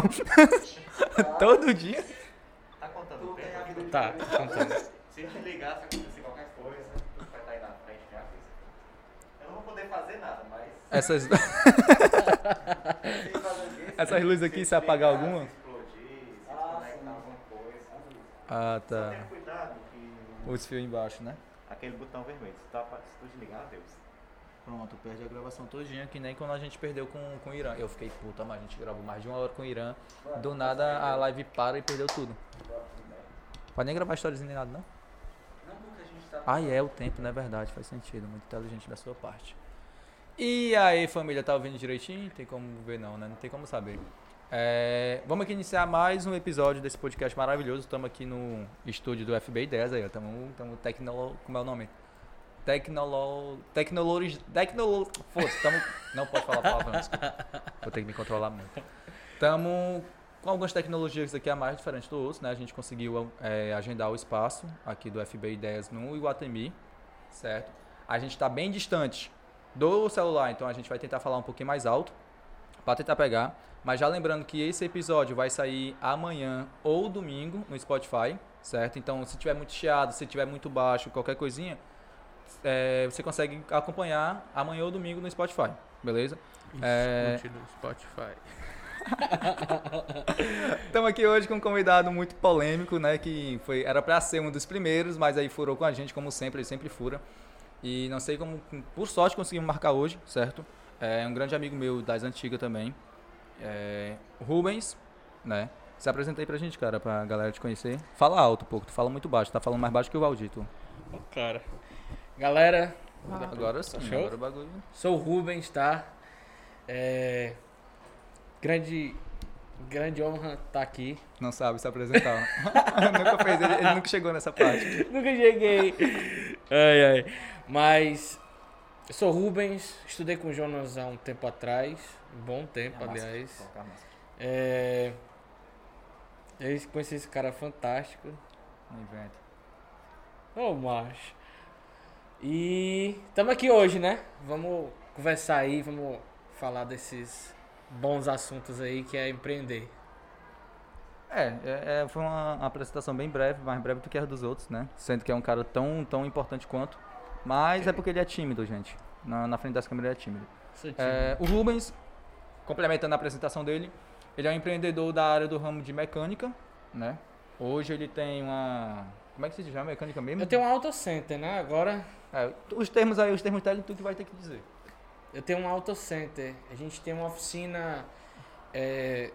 Todo dia? Tá contando o tem tempo? Tá, vida. contando. Se desligar, se acontecer qualquer coisa, tu vai estar aí na frente, já avisa. Eu não vou poder fazer nada, mas... Essas, essas luzes aqui, se apagar alguma? Se explodir, se Ah, desconectar sim. alguma coisa. Ah, Só tá. tenha cuidado que... Os fios embaixo, né? Aquele botão vermelho, se tu, apa- se tu desligar, adeus. Pronto, perde a gravação todinha, que nem quando a gente perdeu com, com o Irã. Eu fiquei puta, mas a gente gravou mais de uma hora com o Irã. Do nada a live para e perdeu tudo. Pode nem gravar histórias nem nada, não? Não porque a gente tá. Ah, é o tempo, não é verdade, faz sentido. Muito inteligente da sua parte. E aí, família, tá ouvindo direitinho? Tem como ver não, né? Não tem como saber. É, vamos aqui iniciar mais um episódio desse podcast maravilhoso. Estamos aqui no estúdio do FB 10 aí, estamos tecnolo... Como é o nome? Tecnolo... Tecnologi... Tecnolo... Foda-se, tamo... Não pode falar palavrão. Vou ter que me controlar muito. Estamos com algumas tecnologias aqui a mais diferentes do outro, né? A gente conseguiu é, agendar o espaço aqui do FB Ideias no Iguatemi, certo? A gente está bem distante do celular, então a gente vai tentar falar um pouquinho mais alto para tentar pegar. Mas já lembrando que esse episódio vai sair amanhã ou domingo no Spotify, certo? Então, se tiver muito chiado, se tiver muito baixo, qualquer coisinha, é, você consegue acompanhar amanhã ou domingo no Spotify, beleza? É. No Spotify. Estamos aqui hoje com um convidado muito polêmico, né? Que foi, era para ser um dos primeiros, mas aí furou com a gente, como sempre, ele sempre fura. E não sei como, por sorte, conseguimos marcar hoje, certo? É um grande amigo meu das antigas também. É, Rubens, né? Se apresenta aí pra gente, cara, pra galera te conhecer. Fala alto um pouco, tu fala muito baixo, tá falando mais baixo que o Valdito. Ô, cara. Galera, Agora sim, Show? agora o bagulho. sou o Rubens, tá? É... Grande... Grande honra estar aqui. Não sabe se apresentar. nunca fez, ele, ele nunca chegou nessa parte. Nunca cheguei. ai, ai. Mas eu sou Rubens, estudei com o Jonas há um tempo atrás. Um bom tempo, É aliás. a. É... Eu conheci esse cara fantástico. Não inventa. Ô, macho. E estamos aqui hoje, né? Vamos conversar aí, vamos falar desses bons assuntos aí que é empreender. É, é, é, foi uma apresentação bem breve, mais breve do que a dos outros, né? Sendo que é um cara tão, tão importante quanto. Mas é porque ele é tímido, gente. Na, na frente das câmeras ele é tímido. Sou tímido. É, o Rubens, complementando a apresentação dele, ele é um empreendedor da área do ramo de mecânica, né? Hoje ele tem uma. Como é que se chama? Mecânica mesmo? Eu tenho um auto center, né? Agora É, os termos aí, os termos técnicos, tu que vai ter que dizer. eu tenho um auto center. A gente tem uma oficina. é,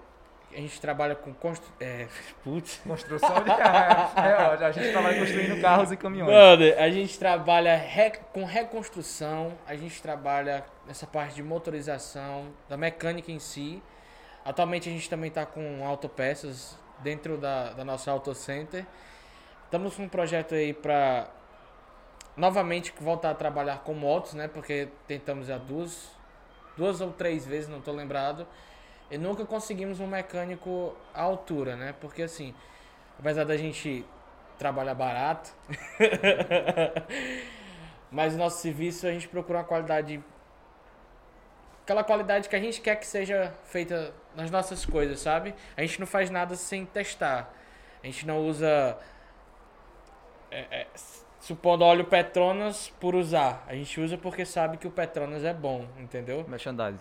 a gente trabalha com constru... é, putz. Construção de carro. É, ó, a gente trabalha construindo carros e caminhões. Brother, a gente trabalha re- com reconstrução, a gente trabalha nessa parte de motorização, da mecânica em si. Atualmente a gente também está com autopeças dentro da, da nossa auto center. Estamos com um projeto aí para novamente voltar a trabalhar com motos, né? Porque tentamos já duas, duas ou três vezes, não estou lembrado. E nunca conseguimos um mecânico à altura, né? Porque assim, apesar da gente trabalhar barato, mas nosso serviço a gente procura uma qualidade. Aquela qualidade que a gente quer que seja feita nas nossas coisas, sabe? A gente não faz nada sem testar. A gente não usa. é, é, supondo óleo Petronas por usar. A gente usa porque sabe que o Petronas é bom, entendeu? Merchandise.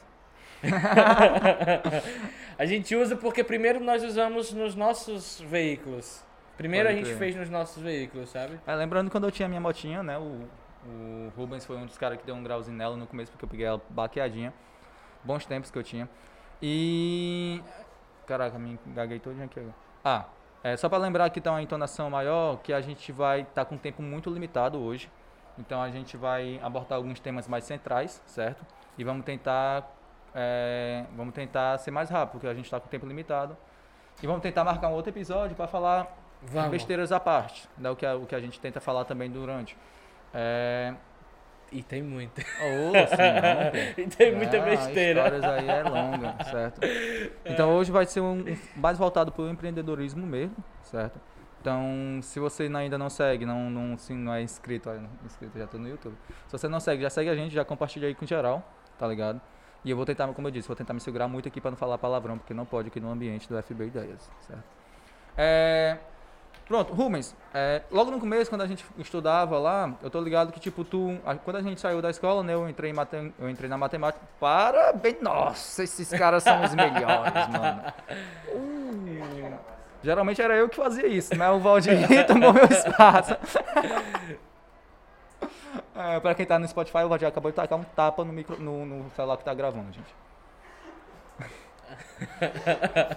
a gente usa porque primeiro nós usamos nos nossos veículos. Primeiro Pode a gente crer. fez nos nossos veículos, sabe? É, lembrando quando eu tinha minha motinha, né? O, o Rubens foi um dos caras que deu um grauzinho nela no começo, porque eu peguei ela baqueadinha. Bons tempos que eu tinha. E. Caraca, me engaguei todinho aqui agora. Ah, é, só pra lembrar que tá uma entonação maior, que a gente vai estar com um tempo muito limitado hoje. Então a gente vai abordar alguns temas mais centrais, certo? E vamos tentar. é, vamos tentar ser mais rápido, porque a gente está com tempo limitado. E vamos tentar marcar um outro episódio para falar Vamos. besteiras à parte, né? o, que a, o que a gente tenta falar também durante. É... E tem muita. Oh, sim. E tem muita Ah, besteira. histórias aí é longa, certo? Então hoje vai ser um, um mais voltado para o empreendedorismo mesmo, certo? Então, se você ainda não segue, não, não, se não é inscrito, olha, inscrito já tô no YouTube. Se você não segue, já segue a gente, já compartilha aí com geral, tá ligado? E eu vou tentar, como eu disse, vou tentar me segurar muito aqui para não falar palavrão, porque não pode aqui no ambiente do FB Ideias, certo? É, pronto, Rubens, é, logo no começo, quando a gente estudava lá, eu tô ligado que, tipo, tu, a- quando a gente saiu da escola, né, eu entrei, em matem, eu entrei na matemática, parabéns, nossa, esses caras são os melhores, mano. Uh, geralmente era eu que fazia isso, né, o Valdir tomou meu espaço. É, pra quem tá no Spotify, o Valdir acabou de tacar um tapa no, micro, no, no celular que tá gravando, gente.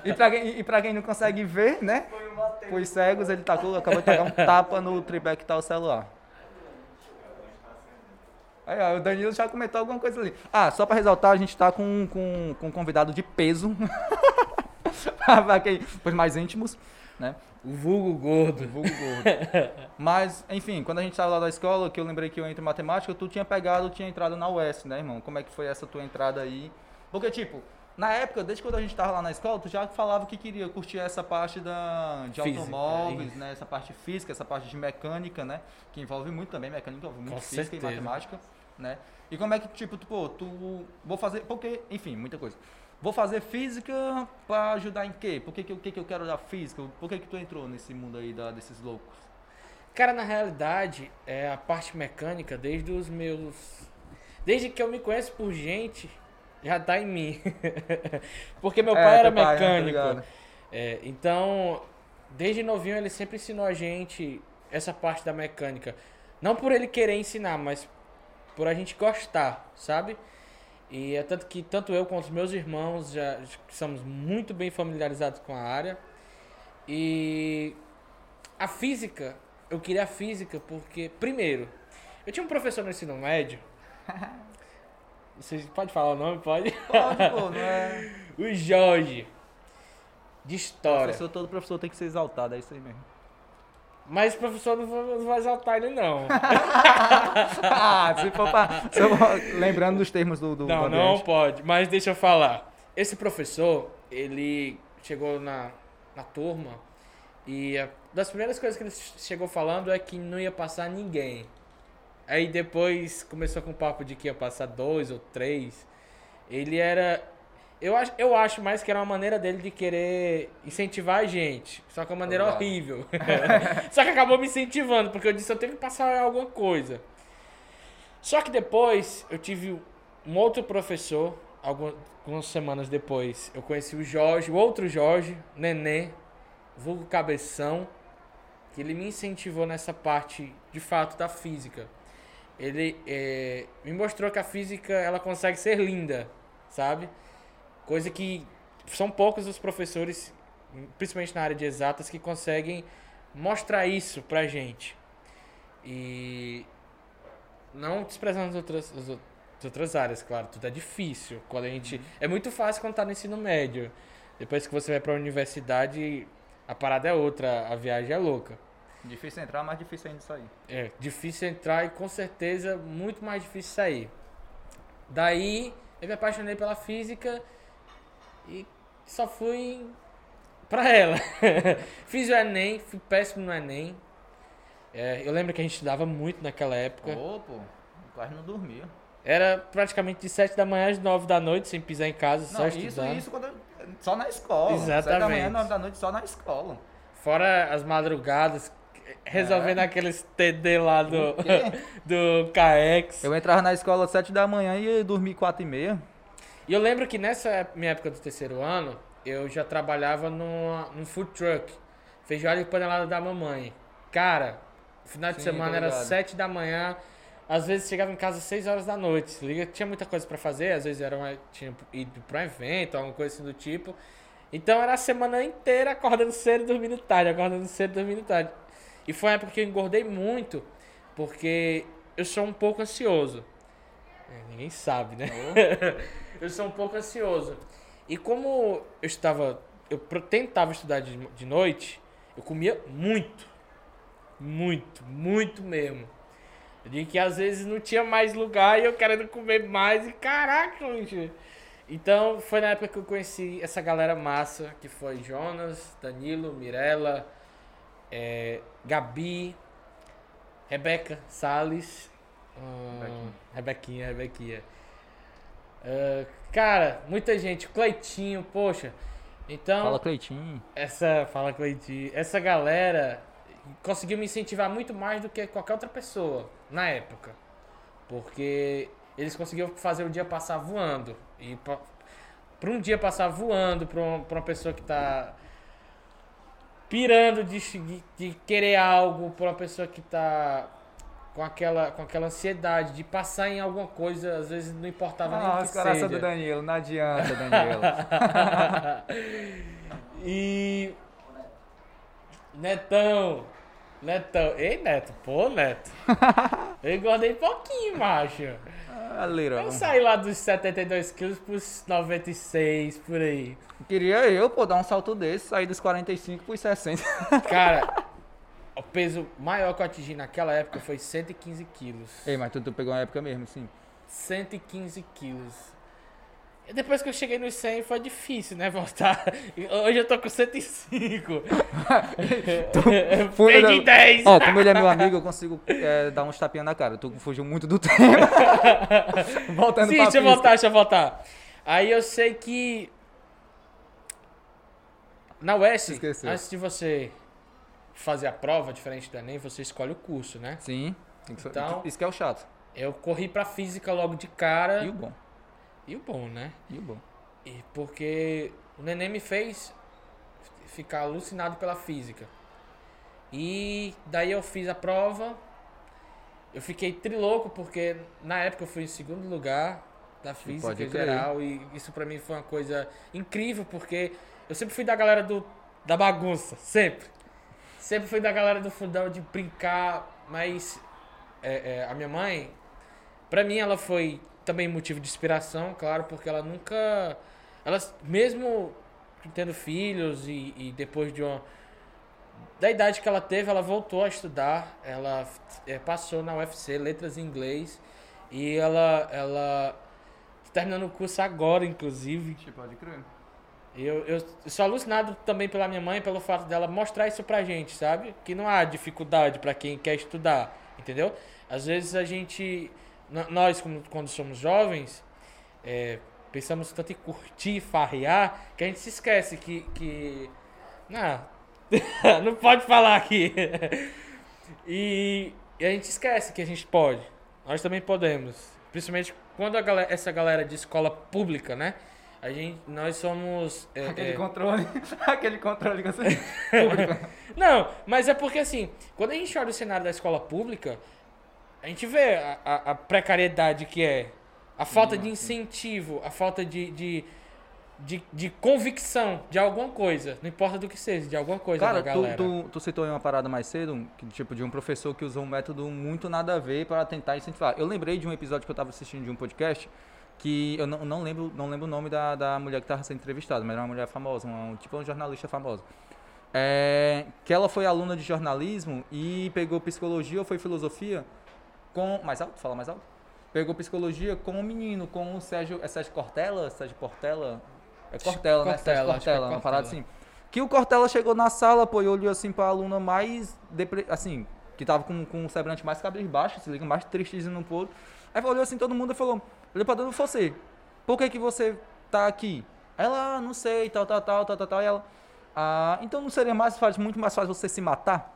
E, pra quem, e pra quem não consegue ver, né? O. Os cegos, ele tacou, acabou de tacar um tapa no tripé que tá o celular. Aí, ó, o Danilo já comentou alguma coisa ali. Ah, só pra ressaltar, a gente tá com, com, com um convidado de peso. pra quem, pros mais íntimos, né? O vulgo gordo. Vulgo gordo. Mas, enfim, quando a gente tava lá da escola, que eu lembrei que eu entro em matemática, tu tinha pegado, tinha entrado na UES, né, irmão? Como é que foi essa tua entrada aí? Porque, tipo, na época, desde quando a gente tava lá na escola, tu já falava que queria curtir essa parte da, de Física, automóveis, isso. né? Essa parte física, essa parte de mecânica, né? Que envolve muito também, mecânica envolve muito Com física certeza. e matemática, né? E como é que, tipo, tu, pô, tu... Vou fazer... Porque, enfim, muita coisa. Vou fazer física pra ajudar em quê? Por que, que, eu- que, que eu quero da física? Por que, que tu entrou nesse mundo aí da, desses loucos? Cara, na realidade, é a parte mecânica, desde os meus. Desde que eu me conheço por gente, já tá em mim. Porque meu É, pai era pai, né, tá mecânico. ligado? É, então, desde novinho ele sempre ensinou a gente essa parte da mecânica. Não por ele querer ensinar, mas por a gente gostar, sabe? E é tanto que tanto eu quanto os meus irmãos já somos muito bem familiarizados com a área. E a física, eu queria a física porque, primeiro, eu tinha um professor no ensino médio. Você pode falar o nome? Pode? Pode, pô, não é. O Jorge. De história. Professor, todo professor tem que ser exaltado, é isso aí mesmo. Mas o professor não vai, não vai exaltar ele, não. ah, se for pra. se eu- lembrando dos termos do, do não, do não pode. Mas deixa eu falar. Esse professor, ele chegou na, na turma e a, das primeiras coisas que ele chegou falando é que não ia passar ninguém. Aí depois começou com o papo de que ia passar dois ou três. Ele era. Eu acho, eu acho mais que era uma maneira dele de querer incentivar a gente. Só que uma maneira horrível. só que acabou me incentivando, porque eu disse eu tenho que passar alguma coisa. Só que depois eu tive um outro professor, algumas, algumas semanas depois, eu conheci o Jorge, o outro Jorge, Nenê, vulgo Cabeção, que ele me incentivou nessa parte, de fato, da física. Ele eh, me mostrou que a física ela consegue ser linda, sabe? Coisa que são poucos os professores, principalmente na área de exatas, que conseguem mostrar isso pra gente. E não desprezando as outras, as ou- as outras áreas, claro, tudo é difícil. Quando a gente, É muito fácil quando tá no ensino médio. Depois que você vai pra universidade, a parada é outra, a viagem é louca. Difícil entrar, mas difícil ainda sair. É difícil entrar e com certeza muito mais difícil sair. Daí eu me apaixonei pela física e só fui pra ela. Fiz o Enem, fui péssimo no Enem. É, eu lembro que a gente estudava muito naquela época. Ô, pô, quase não dormia. Era praticamente de 7 da manhã às 9 da noite, sem pisar em casa, só Não, isso, estudando. isso quando só na escola. Sete da Exatamente. manhã, nove da noite, só na escola. Fora as madrugadas, resolvendo É. aqueles TD lá do, do KX. Eu entrava na escola às sete da manhã e ia dormir quatro e meia. E eu lembro que nessa minha época do terceiro ano, eu já trabalhava numa, num food truck. Feijoada e panelada da mamãe. Cara, final de Sim, semana era ligado. 7 da manhã. Às vezes chegava em casa às 6 horas da noite. Liga, tinha muita coisa pra fazer, às vezes era uma, tinha ido pra um evento, alguma coisa assim do tipo. Então era a semana inteira acordando cedo e dormindo tarde, acordando cedo e dormindo tarde. E foi uma época que eu engordei muito, porque eu sou um pouco ansioso. É, ninguém sabe, né? eu sou um pouco ansioso. E como eu estava. Eu tentava estudar de, de noite, eu comia muito. Muito, muito mesmo. De que às vezes não tinha mais lugar e eu querendo comer mais. E caraca, bicho. Então foi na época que eu conheci essa galera massa, que foi Jonas, Danilo, Mirella, eh, Gabi, Rebeca Salles. ah, Rebequinha, Rebequinha. Ah, cara, muita gente. Cleitinho, poxa. Então, Fala, Cleitinho. essa. Fala, Cleitinho. Essa galera conseguiu me incentivar muito mais do que qualquer outra pessoa na época. Porque eles conseguiram fazer o dia passar voando. E pra um dia passar voando pra uma, pra uma pessoa que tá pirando de, de, de querer algo, pra uma pessoa que tá com aquela, com aquela ansiedade de passar em alguma coisa, às vezes não importava nem o que são seja. do Danilo, não adianta, Danilo. e. Netão. Netão. Ei, Neto. Pô, Neto. Eu engordei pouquinho, macho. Ah, Lira. Eu saí lá dos 72 quilos pros 96, por aí. Queria eu, pô, dar um salto desse, sair dos 45 pros 60. Cara, o peso maior que eu atingi naquela época foi 115 quilos. Ei, mas tu, tu pegou uma época mesmo, sim. 115 quilos. Depois que eu cheguei nos 100 foi difícil, né? Voltar. Hoje eu tô com 105. Foi, Perdi né? 10. Ó, como ele é meu amigo, eu consigo é, dar uns tapinhas na cara. Tu fugiu muito do tempo. Voltando Sim, pra deixa eu voltar, deixa eu voltar. Aí eu sei que. Na UES, Esqueceu. antes de você fazer a prova, diferente do Enem, você escolhe o curso, né? Sim. tem que ser- Então- Isso que é o chato. Eu corri pra física logo de cara. E o bom. E o bom, né? E o bom. E porque o neném me fez ficar alucinado pela física. E daí eu fiz a prova. Eu fiquei trilouco porque na época eu fui em segundo lugar da física em geral e isso pra mim foi uma coisa incrível porque eu sempre fui da galera do da bagunça, sempre. Sempre fui da galera do fundão de brincar, mas é, é, a minha mãe, pra mim ela foi também motivo de inspiração, claro, porque ela nunca. Ela, mesmo tendo filhos e, e depois de uma. Da idade que ela teve, ela voltou a estudar. Ela é, passou na UFC, letras em inglês. E ela. ela tá terminando o curso agora, inclusive. Pode crer. Eu, eu sou alucinado também pela minha mãe, pelo fato dela mostrar isso pra gente, sabe? Que não há dificuldade pra quem quer estudar, entendeu? Às vezes a gente, nós como- quando somos jovens, é, pensamos tanto em curtir, farrear, que a gente se esquece que... que não, não pode falar aqui. E, e a gente esquece que a gente pode. Nós também podemos. Principalmente quando galera, essa galera de escola pública, né? A gente, nós somos... é, Aquele é, controle. Aquele controle que você. não, mas é porque assim, quando a gente olha o cenário da escola pública, a gente vê a, a- a precariedade que é, a falta de incentivo, a falta de, de, de, de convicção de alguma coisa, não importa do que seja, de alguma coisa Cara, tu, galera. tu, tu citou aí uma parada mais cedo, que, tipo, de um professor que usou um método muito nada a ver para tentar incentivar. Eu lembrei de um episódio que eu tava assistindo de um podcast, que eu não, não lembro não lembro o nome da, da mulher que tava sendo entrevistada, mas era uma mulher famosa, uma, tipo uma jornalista famosa. É, que ela foi aluna de jornalismo e pegou psicologia ou foi filosofia com. Mais alto? Fala mais alto? Pegou psicologia com um menino, com o Sérgio. É Sérgio Cortella? Sérgio Portela? É Cortella, né? Sérgio Cortella, é Cortella, uma parada Cortella. assim. Que o Cortella chegou na sala, pô, e olhou assim pra aluna mais. Depre... Assim, que tava com, com o semblante mais cabisbaixo, se liga, mais tristezinho no poro. Aí olhou assim, todo mundo e falou: Olhou pra dentro você, por que que você tá aqui? Ela, ah, não sei, tal, tal, tal, tal, tal, tal. E ela, ah, então não seria mais fácil, muito mais fácil você se matar?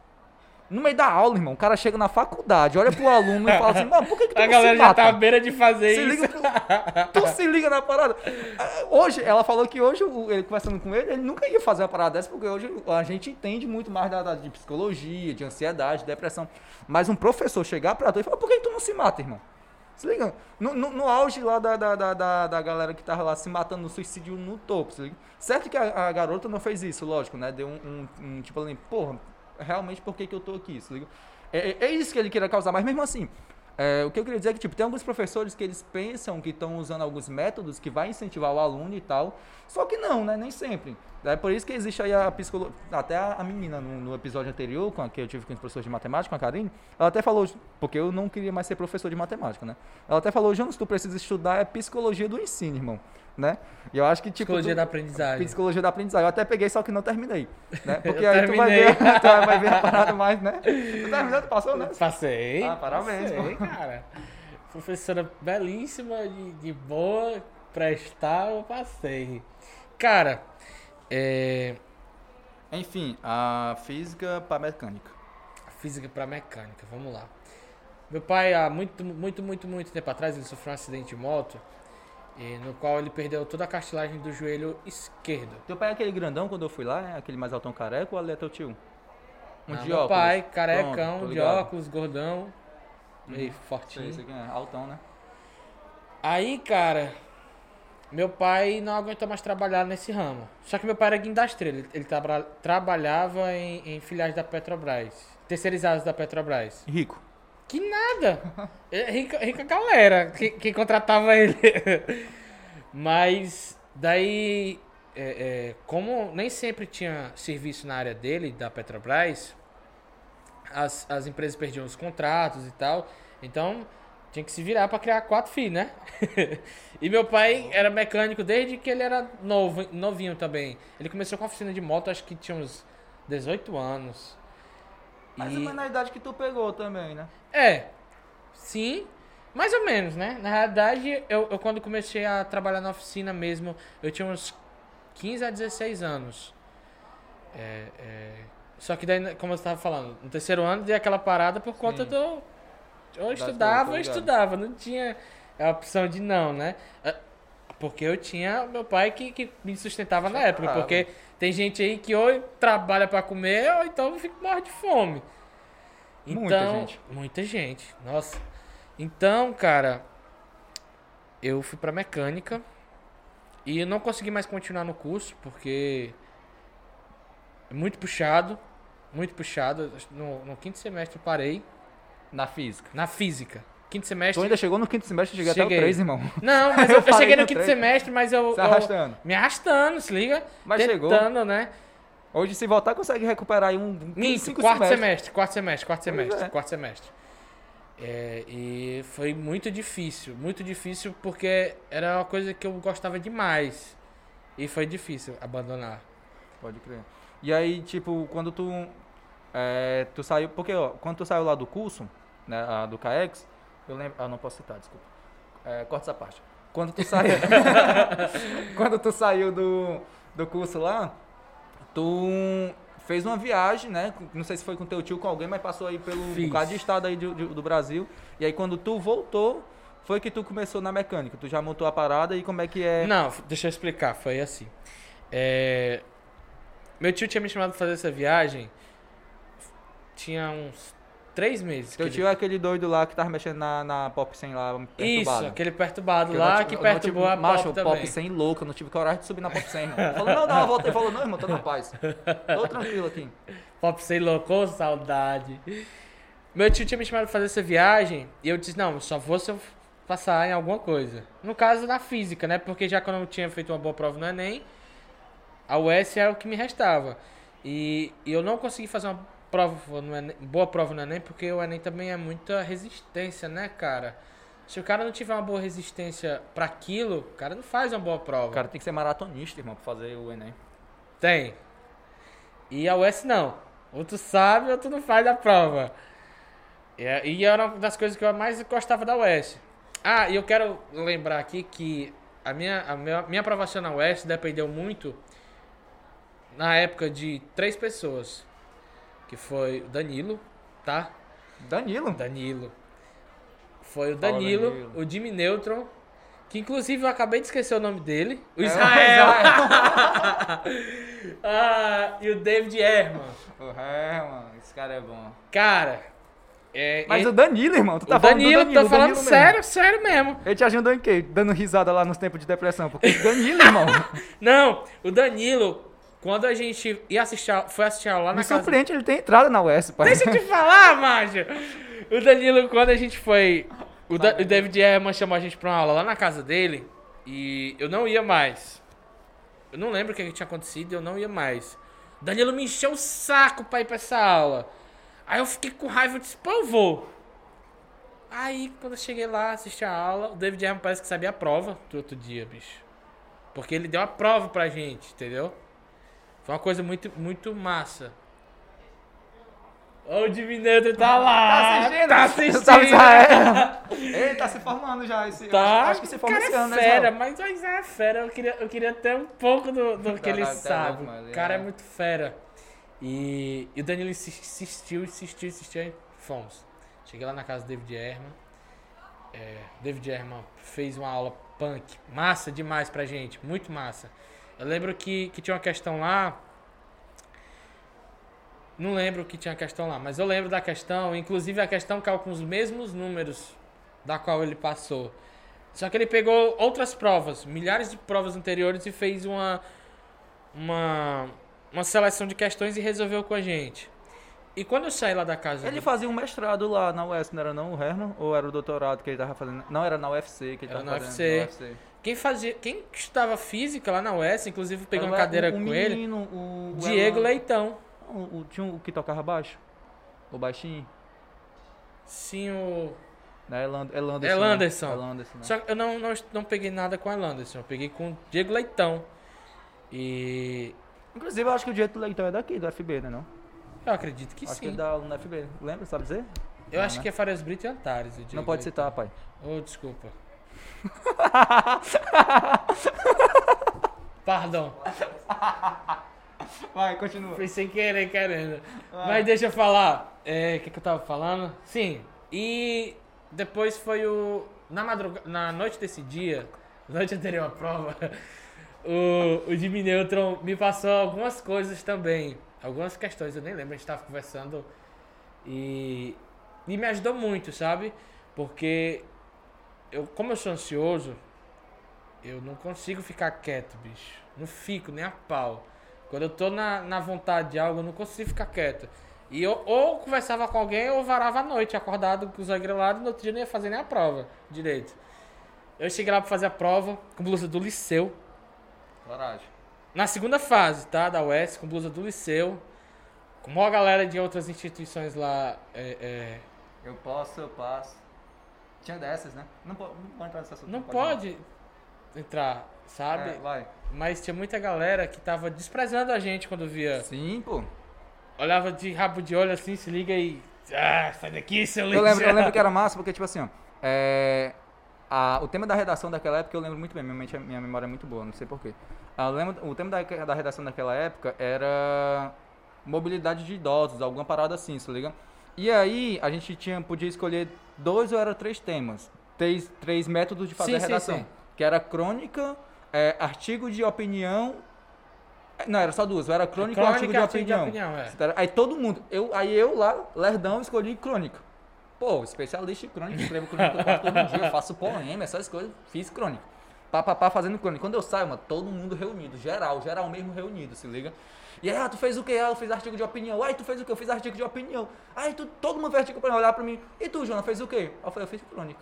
No meio da aula, irmão, o cara chega na faculdade, olha pro aluno e fala assim, mano, por que, que tu A galera já mata? tá à beira de fazer Se isso. pro- tu se liga na parada. Ah, Hoje, ela falou que hoje, ele conversando com ele, ele nunca ia fazer uma parada dessa, porque hoje a gente entende muito mais da, da- de psicologia, de ansiedade, depressão. Mas um professor chegar pra tu e falar, por que que tu não se mata, irmão? Se liga? No, no- no auge lá da, da, da, da, galera que tava lá se matando no suicídio no topo, se liga? Certo que a, a garota não fez isso, lógico, né? Deu um, um- um tipo ali, porra, realmente por que, que eu tô aqui, se liga? É, é- é isso que ele queria causar, mas mesmo assim, é, o que eu queria dizer é que, tipo, tem alguns professores que eles pensam que estão usando alguns métodos que vai incentivar o aluno e tal, só que não, né? Nem sempre. É por isso que existe aí a psicologia. Até a, a menina no, no episódio anterior, com a que eu tive com os professores de matemática, com a Karine, ela até falou, porque eu não queria mais ser professor de matemática, né? Ela até falou, Jonas, tu precisa estudar é psicologia do ensino, irmão, né? E eu acho que, tipo. Psicologia tu- da aprendizagem. Psicologia da aprendizagem. Eu até peguei, só que não terminei. Né? Porque Eu aí tu vai, terminei. ver, tu vai ver a parada mais, né? Tu terminou, tu passou, né? Passei. Ah, parabéns, Passei, cara. Professora belíssima, de, de boa. prestar, eu passei. Cara, é. Enfim, a física para mecânica. Física pra mecânica, vamos lá. Meu pai, há muito, muito, muito, muito tempo atrás, ele sofreu um acidente de moto, e no qual ele perdeu toda a cartilagem do joelho esquerdo. Teu pai é aquele grandão quando eu fui lá, é aquele mais altão careca ou ali é teu tio? Um Não, de meu óculos. pai, Pronto, carecão, tô de óculos, gordão, meio Sei, fortinho. aqui é altão, né? Aí, cara, meu pai não aguentou mais trabalhar nesse ramo. Só que meu pai era guindastreiro, ele, ele traba- trabalhava em, em filiais da Petrobras, terceirizados da Petrobras. Rico. Que nada! É rica, rica galera que, que contratava ele. Mas daí, é, é, como nem sempre tinha serviço na área dele, da Petrobras, as, as empresas perdiam os contratos e tal. Então tinha que se virar para criar quatro filhos, né? e meu pai era mecânico desde que ele era novo, novinho também. Ele começou com a oficina de moto, acho que tinha uns 18 anos. Mais E- ou menos na idade que tu pegou também, né? é, sim, mais ou menos, né? Na realidade, eu, eu quando comecei a trabalhar na oficina mesmo, eu tinha uns 15 a 16 anos. É, é, Só que daí, como eu estava falando, no terceiro ano dei aquela parada por conta Sim. do. Ou Das estudava ligado. estudava, não tinha a opção de não, né? É, Porque eu tinha meu pai que, que me sustentava na época. Porque tem gente aí que ou trabalha pra comer ou então fica morre de fome. Muita Então, gente. Muita gente. Nossa. Então, cara, eu fui pra mecânica e eu não consegui mais continuar no curso porque é muito puxado, muito puxado. No, no quinto semestre eu parei Na física. na física. Quinto Tu semestre. ainda chegou no quinto semestre, cheguei até Cheguei. o 3, irmão. Não, mas Eu eu, eu cheguei no no quinto semestre, mas eu, Se eu- arrastando. me arrastando, se liga? Mas chegou. Tentando, né? Hoje, se voltar, consegue recuperar aí um, um cinco quarto semestres. semestre, quarto semestre, quarto semestre, é. quarto semestre. É, e foi muito difícil, muito difícil porque era uma coisa que eu gostava demais. E foi difícil abandonar. Pode crer. E aí, tipo, quando tu. é, tu saiu. Porque, ó, quando tu saiu lá do curso, né, do CAEX, eu lembro. Ah, não posso citar, desculpa. É, corta essa parte. Quando tu saiu. quando tu saiu do, do curso lá, tu fez uma viagem, né? Não sei se foi com teu tio, com alguém, mas passou aí pelo Fiz. bocado de estado aí do, do, do Brasil. E aí, quando tu voltou, foi que tu começou na mecânica. Tu já montou a parada e como é que é. Não, deixa eu explicar, foi assim. É, meu tio tinha me chamado pra fazer essa viagem. Tinha uns três meses. Teu que tio é aquele doido lá que tava mexendo na, na Pop 100 lá, ele... perturbado. Isso, aquele perturbado não lá tive- que perturbou tive- a macho, pop Pop também. 100 louco, eu não tive coragem de subir na Pop 100, irmão. Falou, não, dá uma volta. Ele falou, não, irmão, tô na paz. Tô tranquilo aqui. Pop sei louco, ô, saudade. Meu tio tinha me chamado pra fazer essa viagem e eu disse, não, só vou se eu passar em alguma coisa. No caso, na física, né? Porque já que eu não tinha feito uma boa prova no Enem, a US era o que me restava. E, e eu não consegui fazer uma prova no Enem, boa prova no Enem porque o Enem também é muita resistência, né, cara? Se o cara não tiver uma boa resistência pra aquilo, o cara não faz uma boa prova. O cara tem que ser maratonista, irmão, pra fazer o Enem. Tem. E a US não. Ou tu sabe ou tu não faz a prova. E, é- e era uma das coisas que eu mais gostava da US. Ah, e eu quero lembrar aqui que a minha, a minha, minha aprovação na US dependeu muito na época de três pessoas. Que foi o Danilo, tá? Danilo. Danilo. Foi o Danilo, Danilo. o Jimmy Neutron, que inclusive eu acabei de esquecer o nome dele. O É, Israel. ah, e o David Herman. É, mano, esse cara é bom. Cara, é, Mas ele- o Danilo, irmão, tu tá o falando Danilo, Danilo, tô falando Danilo mesmo. sério, sério mesmo. Ele te ajudou em quê? Dando risada lá nos tempos de depressão. Porque o Danilo, irmão, Não, o Danilo, quando a gente ia assistir, a- foi assistir aula lá na me casa... surpreende ele ter entrado na US, pai. Deixa eu te falar, macho. O Danilo, quando a gente foi. O, Da- o David Herman chamou a gente pra uma aula lá na casa dele. E eu não ia mais. Eu não lembro o que tinha acontecido, eu não ia mais. O Danilo me encheu o saco pra ir pra essa aula. Aí eu fiquei com raiva e disse, pô, eu vou. Aí, quando eu cheguei lá, assisti a aula, o David Herman parece que sabia a prova do outro dia, bicho. Porque ele deu a prova pra gente, entendeu? Foi uma coisa muito, muito massa. O Neutron tá lá. Tá assistindo? Tá assistindo. Israel? Ele tá se formando já. Esse, Tá. Acho, acho que se forma esse ano, é né, fera, mas Israel é fera. Eu queria, eu queria ter um pouco do, do que ele Tá, tá sabe. o cara é é. muito fera. E, e o Danilo insi- insistiu, insistiu, insistiu. aí Fomos. Cheguei lá na casa do David Herman. É, David Herman fez uma aula punk. Massa demais pra gente. Muito massa. Eu lembro que, que tinha uma questão lá. Não lembro que tinha questão lá, mas eu lembro da questão. Inclusive a questão caiu com os mesmos números da qual ele passou. Só que ele pegou outras provas, milhares de provas anteriores e fez uma uma uma seleção de questões e resolveu com a gente. E quando eu saí lá da casa Ele do- fazia um mestrado lá na UES, não era não o Herman? Ou era o doutorado que ele tava fazendo? Não, era na UFC que ele Era tava na fazendo. UFC. na UFC. Quem fazia, quem estudava física lá na UES, inclusive peguei Era uma cadeira o- o com ele, menino, O, o Diego Elan- Leitão. O, o, tinha um que tocava baixo? O baixinho? Sim, o Né? Eland- Elanderson. Elanderson. Elanderson, né? Só que eu não, não, não peguei nada com a Landerson, eu peguei com o Diego Leitão. E Inclusive, eu acho que o Diego Leitão é daqui, do FB, né? Não? eu acredito que acho que sim. ele dá aula no FB. Lembra, sabe dizer? Eu Não, acho né? que é Farias Brito e Antares. o Não pode Leitão. citar, pai. Oh, desculpa. Pardon. Vai, continua. Foi sem querer, querendo. Mas deixa eu falar. É, O que, que eu tava falando? Sim. E depois foi o. Na madruga... na noite desse dia, noite anterior à prova, o, o Jimmy Neutron me passou algumas coisas também. Algumas questões, eu nem lembro, a gente tava conversando. E, e me ajudou muito, sabe? Porque eu, como eu sou ansioso, eu não consigo ficar quieto, bicho. Não fico nem a pau. Quando eu tô na, na vontade de algo, eu não consigo ficar quieto. E eu ou conversava com alguém ou varava à noite, acordado com os olhos grelados, no outro dia eu não ia fazer nem a prova direito. Eu cheguei lá pra fazer a prova com blusa do liceu. Coragem. Na segunda fase, tá? Da UES, com blusa do liceu. Com uma galera de outras instituições lá. É, é, Eu posso, eu passo. Tinha dessas, né? Não pode, entrar nessa assunto. não pode entrar, sabe? É, vai. Mas tinha muita galera que tava desprezando a gente quando via. Sim, pô. Olhava de rabo de olho assim, se liga e. Ah, sai daqui, seu Eu lembro, eu lixão." lembro que era massa, porque, tipo assim, ó. É, a- o tema da redação daquela época eu lembro muito bem, minha, mente, minha memória é muito boa, não sei porquê. Eu lembro, o tema da, da redação daquela época era mobilidade de idosos, alguma parada assim, se liga? E aí a gente tinha, podia escolher dois ou era três temas. Três, três métodos de fazer Sim, a sim, redação. sim. Que era crônica, é, artigo de opinião. Não, era só duas. Era crônica, e artigo de artigo de opinião. opinião, é. Aí todo mundo, eu, aí eu lá, lerdão, escolhi crônica. Pô, especialista em crônica, escrevo crônica todo dia, faço poema, essas coisas, fiz crônica. Pá, pá, pá, fazendo crônica. Quando eu saio, mano, todo mundo reunido, geral, geral mesmo reunido, se liga? E aí, ah, tu fez o quê? Ah, eu fiz artigo de opinião. Ai, tu fez o quê? Eu fiz artigo de opinião. Ai, tu, todo mundo fez artigo de opinião, olhar pra mim. E tu, Jonas, fez o quê? Eu falei, eu fiz crônica.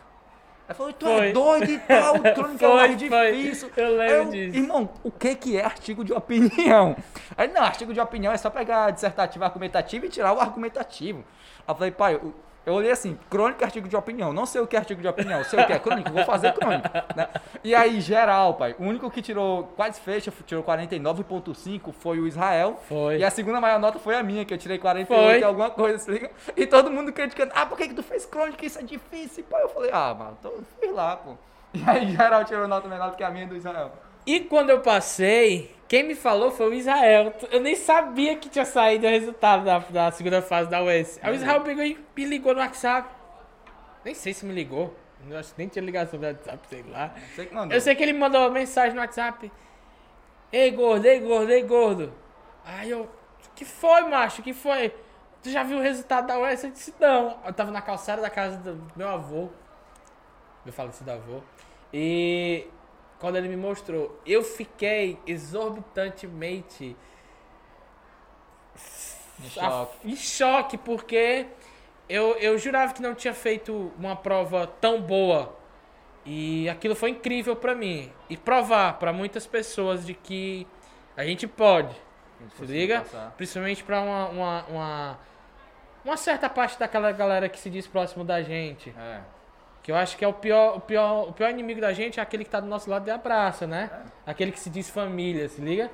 Aí falou, tu Foi. é doido e tal, crônica é Foi, mais foi. difícil. Eu lembro Aí disso. Irmão, o que que é artigo de opinião? Aí, não, artigo de opinião é só pegar dissertativo argumentativo e tirar o argumentativo. Aí eu falei, pai, eu, eu olhei assim, crônica artigo de opinião. Não sei o que é artigo de opinião, sei o que é crônica, vou fazer crônica. né? E aí, geral, pai, o único que tirou, quase fecha, tirou 49,5 foi o Israel. Foi. E a segunda maior nota foi a minha, que eu tirei 48 Foi. e alguma coisa, se liga? E todo mundo criticando, ah, por que, que tu fez crônica? Isso é difícil. Pô, eu falei, ah, mano, então eu fui lá, pô. E aí, geral tirou nota menor do que a minha do Israel. E quando eu passei, quem me falou foi o Israel. Eu nem sabia que tinha saído o resultado da, da segunda fase da UES. Aí o Israel pegou e me ligou no WhatsApp. Nem sei se me ligou. Eu acho que nem tinha ligação no WhatsApp, sei lá. Sei. Eu sei que ele mandou uma mensagem no WhatsApp. Ei, gordo, ei, gordo, ei, gordo. Aí eu, que foi, macho? que foi? Tu já viu o resultado da UES? Eu disse, não. Eu tava na calçada da casa do meu avô. Meu falecido avô. E quando ele me mostrou, eu fiquei exorbitantemente Em choque. em choque, porque eu, eu jurava que não tinha feito uma prova tão boa. E aquilo foi incrível pra mim. E provar pra muitas pessoas de que a gente pode. Se liga? Passar. Principalmente pra uma, uma, uma, uma certa parte daquela galera que se diz próximo da gente. É. Que eu acho que é o pior, o pior, o pior inimigo da gente é aquele que tá do nosso lado e abraça, né? Aquele que se diz família, se liga?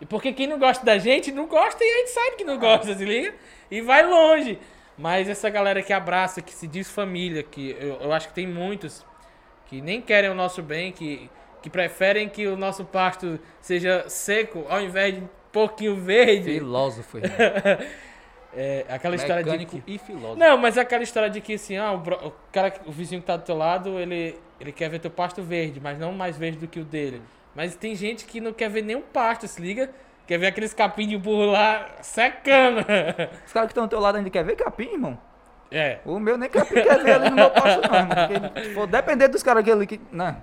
E porque quem não gosta da gente, não gosta e a gente sabe que não gosta, se liga? E vai longe. Mas essa galera que abraça, que se diz família, que eu, eu acho que tem muitos que nem querem o nosso bem, que, que preferem que o nosso pasto seja seco ao invés de um pouquinho verde. Filósofo. É, aquela história de Mecânico que... e filósofo. Não, mas é aquela história de que assim, ah, o, bro- o cara, o vizinho que tá do teu lado, ele, ele quer ver teu pasto verde, mas não mais verde do que o dele. Mas tem gente que não quer ver nenhum pasto, se liga? Quer ver aqueles capim de burro lá secando. Os caras que estão do teu lado ainda querem ver capim, irmão. é. O meu nem capim quer ver ali no meu pasto, não, irmão. Porque, depender dos caras aqui ali que. Não.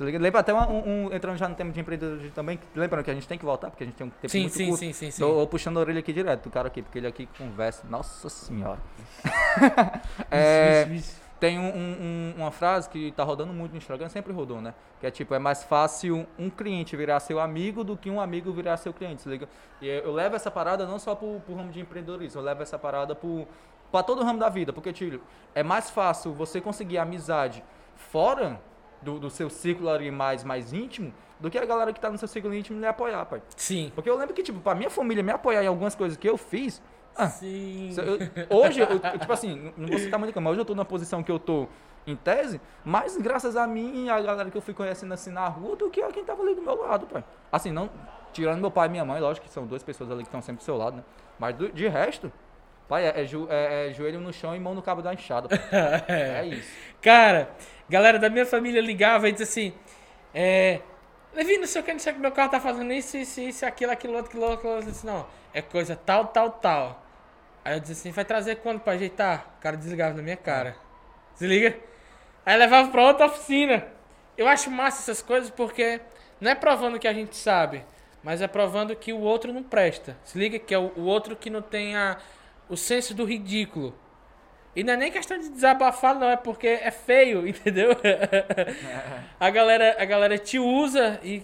Lembra até um, um- Entrando já no tema de empreendedorismo também. Lembrando que a gente tem que voltar, porque a gente tem um tempo Sim, muito sim, curto. sim, sim, sim. Tô puxando a orelha aqui direto do cara aqui, porque ele aqui conversa. Nossa senhora. É, Vixe, vixe. tem um- um- um- uma frase que tá rodando muito no Instagram, sempre rodou, né? Que é tipo, é mais fácil um cliente virar seu amigo do que um amigo virar seu cliente, se liga? E eu eu levo essa parada não só pro, pro ramo de empreendedorismo, eu levo essa parada pro, pra todo o ramo da vida, porque, tio, é mais fácil você conseguir amizade fora do, do seu círculo ali mais, mais íntimo do que a galera que tá no seu círculo íntimo lhe apoiar, pai. Sim. Porque eu lembro que, tipo, pra minha família me apoiar em algumas coisas que eu fiz, ah, Sim. eu- hoje, eu, tipo assim, não vou citar muito, mas hoje eu tô na posição que eu tô em tese, mais graças a mim e a galera que eu fui conhecendo assim na rua do que a quem tava ali do meu lado, pai. Assim, não, tirando meu pai e minha mãe, lógico que são duas pessoas ali que estão sempre do seu lado, né? Mas do- de resto, pai, é, é é- é joelho no chão e mão no cabo da enxada. pai. É isso. Cara, galera da minha família ligava e dizia assim: É. Levi, não sei o que, não sei o que, meu carro tá fazendo isso, isso, isso, aquilo, aquilo, outro, aquilo, outro. Eu disse, não, é coisa tal, tal, tal. Aí eu disse assim: vai trazer quando pra ajeitar? O cara desligava na minha cara. Se liga? Aí levava pra outra oficina. Eu acho massa essas coisas porque não é provando que a gente sabe, mas é provando que o outro não presta. Se liga que é o, o outro que não tem a, o senso do ridículo. E não é nem questão de desabafar, não, é porque é feio, entendeu? a, galera, a galera te usa e,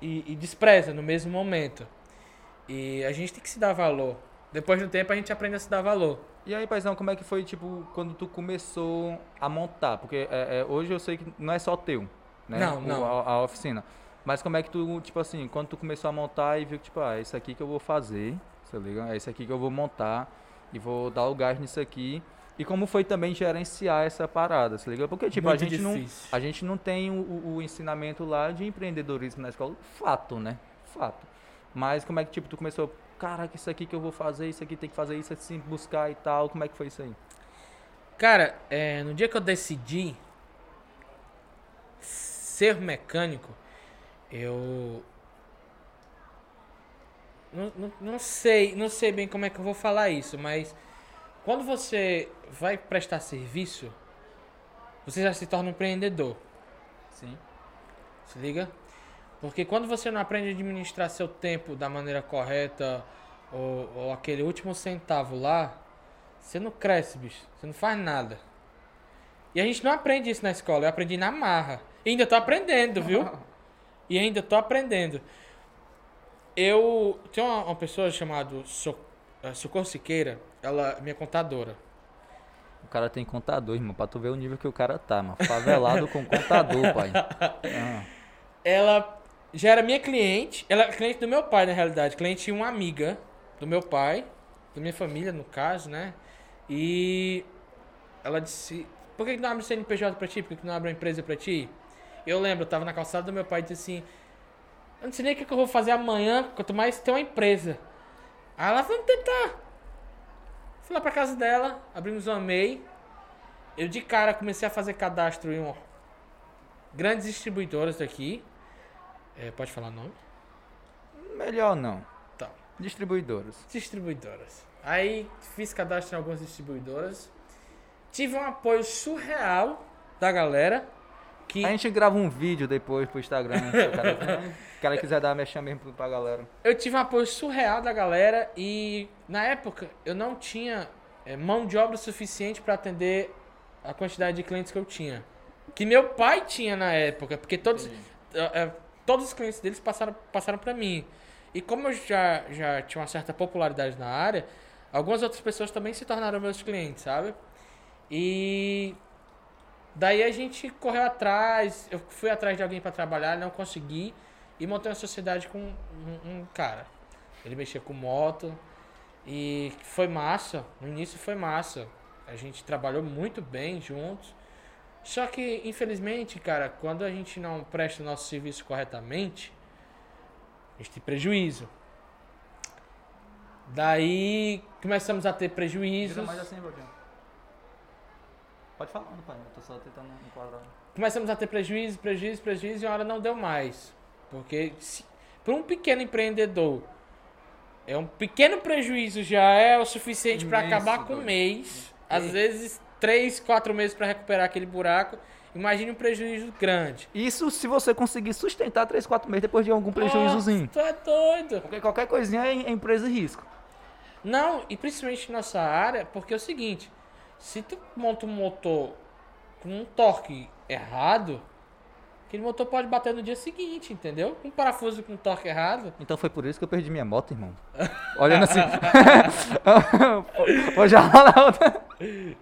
e, e despreza no mesmo momento. E a gente tem que se dar valor. Depois do tempo a gente aprende a se dar valor. E aí, paizão, como é que foi, tipo, quando tu começou a montar? Porque é, é, hoje eu sei que não é só teu, né? Não, O- não. A, a oficina. Mas como é que tu, tipo assim, quando tu começou a montar e viu que, tipo, ah, é isso aqui que eu vou fazer, você liga? É isso aqui que eu vou montar e vou dar o gás nisso aqui. E como foi também gerenciar essa parada, se liga? Porque, tipo, Muito a gente, não, a gente não tem o, o- o ensinamento lá de empreendedorismo na escola. Fato, né? Fato. Mas como é que, tipo, tu começou, caraca, isso aqui que eu vou fazer, isso aqui tem que fazer isso assim, buscar e tal. Como é que foi isso aí? Cara, é, no dia que eu decidi ser mecânico, eu. Não, não, não sei, não sei bem como é que eu vou falar isso, mas quando você vai prestar serviço, você já se torna um empreendedor. Sim. Se liga? Porque quando você não aprende a administrar seu tempo da maneira correta, ou, ou aquele último centavo lá, você não cresce, bicho. Você não faz nada. E a gente não aprende isso na escola. Eu aprendi na marra. E ainda tô aprendendo, viu? E ainda tô aprendendo. Eu. Tem uma, uma pessoa chamada so, eh, Socorro Siqueira. Ela é minha contadora. O cara tem contador, irmão, pra tu ver o nível que o cara tá, mano. Favelado com contador, pai. Ah, ela já era minha cliente. Ela é cliente do meu pai, na realidade. Cliente de uma amiga do meu pai, da minha família, no caso, né? E ela disse: Por que não abre CNPJ pra ti? Por que que não abre uma empresa pra ti? Eu lembro, eu tava na calçada do meu pai e disse assim: Eu não sei nem o que eu vou fazer amanhã, quanto mais ter uma empresa. Aí ela, vamos tentar. Fui lá pra casa dela, abrimos uma MEI. Eu de cara comecei a fazer cadastro em um grandes distribuidoras daqui. É, pode falar nome? melhor não. Tá. Distribuidoras. Distribuidoras. Aí fiz cadastro em algumas distribuidoras. Tive um apoio surreal da galera. Que A gente grava um vídeo depois pro Instagram, se o cara, se o cara quiser dar mexer mesmo pra galera. eu tive um apoio surreal da galera e na época eu não tinha é, mão de obra suficiente para atender a quantidade de clientes que eu tinha. Que meu pai tinha na época, porque todos, é, todos os clientes deles passaram, passaram para mim. E como eu já, já tinha uma certa popularidade na área, algumas outras pessoas também se tornaram meus clientes, sabe? E daí a gente correu atrás, eu fui atrás de alguém para trabalhar, não consegui. e montei uma sociedade com um, um cara. Ele mexia com moto e foi massa. No início foi massa. A gente trabalhou muito bem juntos. Só que, infelizmente, cara, quando a gente não presta nosso serviço corretamente, a gente tem prejuízo. Daí começamos a ter prejuízos. Vira mais assim. Pode falar, não, pai. Eu tô só tentando enquadrar. começamos a ter prejuízo, prejuízo, prejuízo e uma hora não deu mais. Porque para um pequeno empreendedor, é um pequeno prejuízo já é o suficiente para acabar com o mês. Às vezes, três, quatro meses para recuperar aquele buraco. Imagine um prejuízo grande. Isso se você conseguir sustentar 3, 4 meses depois de algum prejuízozinho. Nossa, tu é doido. Porque qualquer coisinha é é empresa de risco. Não, e principalmente nessa área, porque é o seguinte, se tu monta um motor com um torque errado, aquele motor pode bater no dia seguinte, entendeu? Um parafuso com torque errado. Então foi por isso que eu perdi minha moto, irmão. Olhando assim. Vou já lá na outra.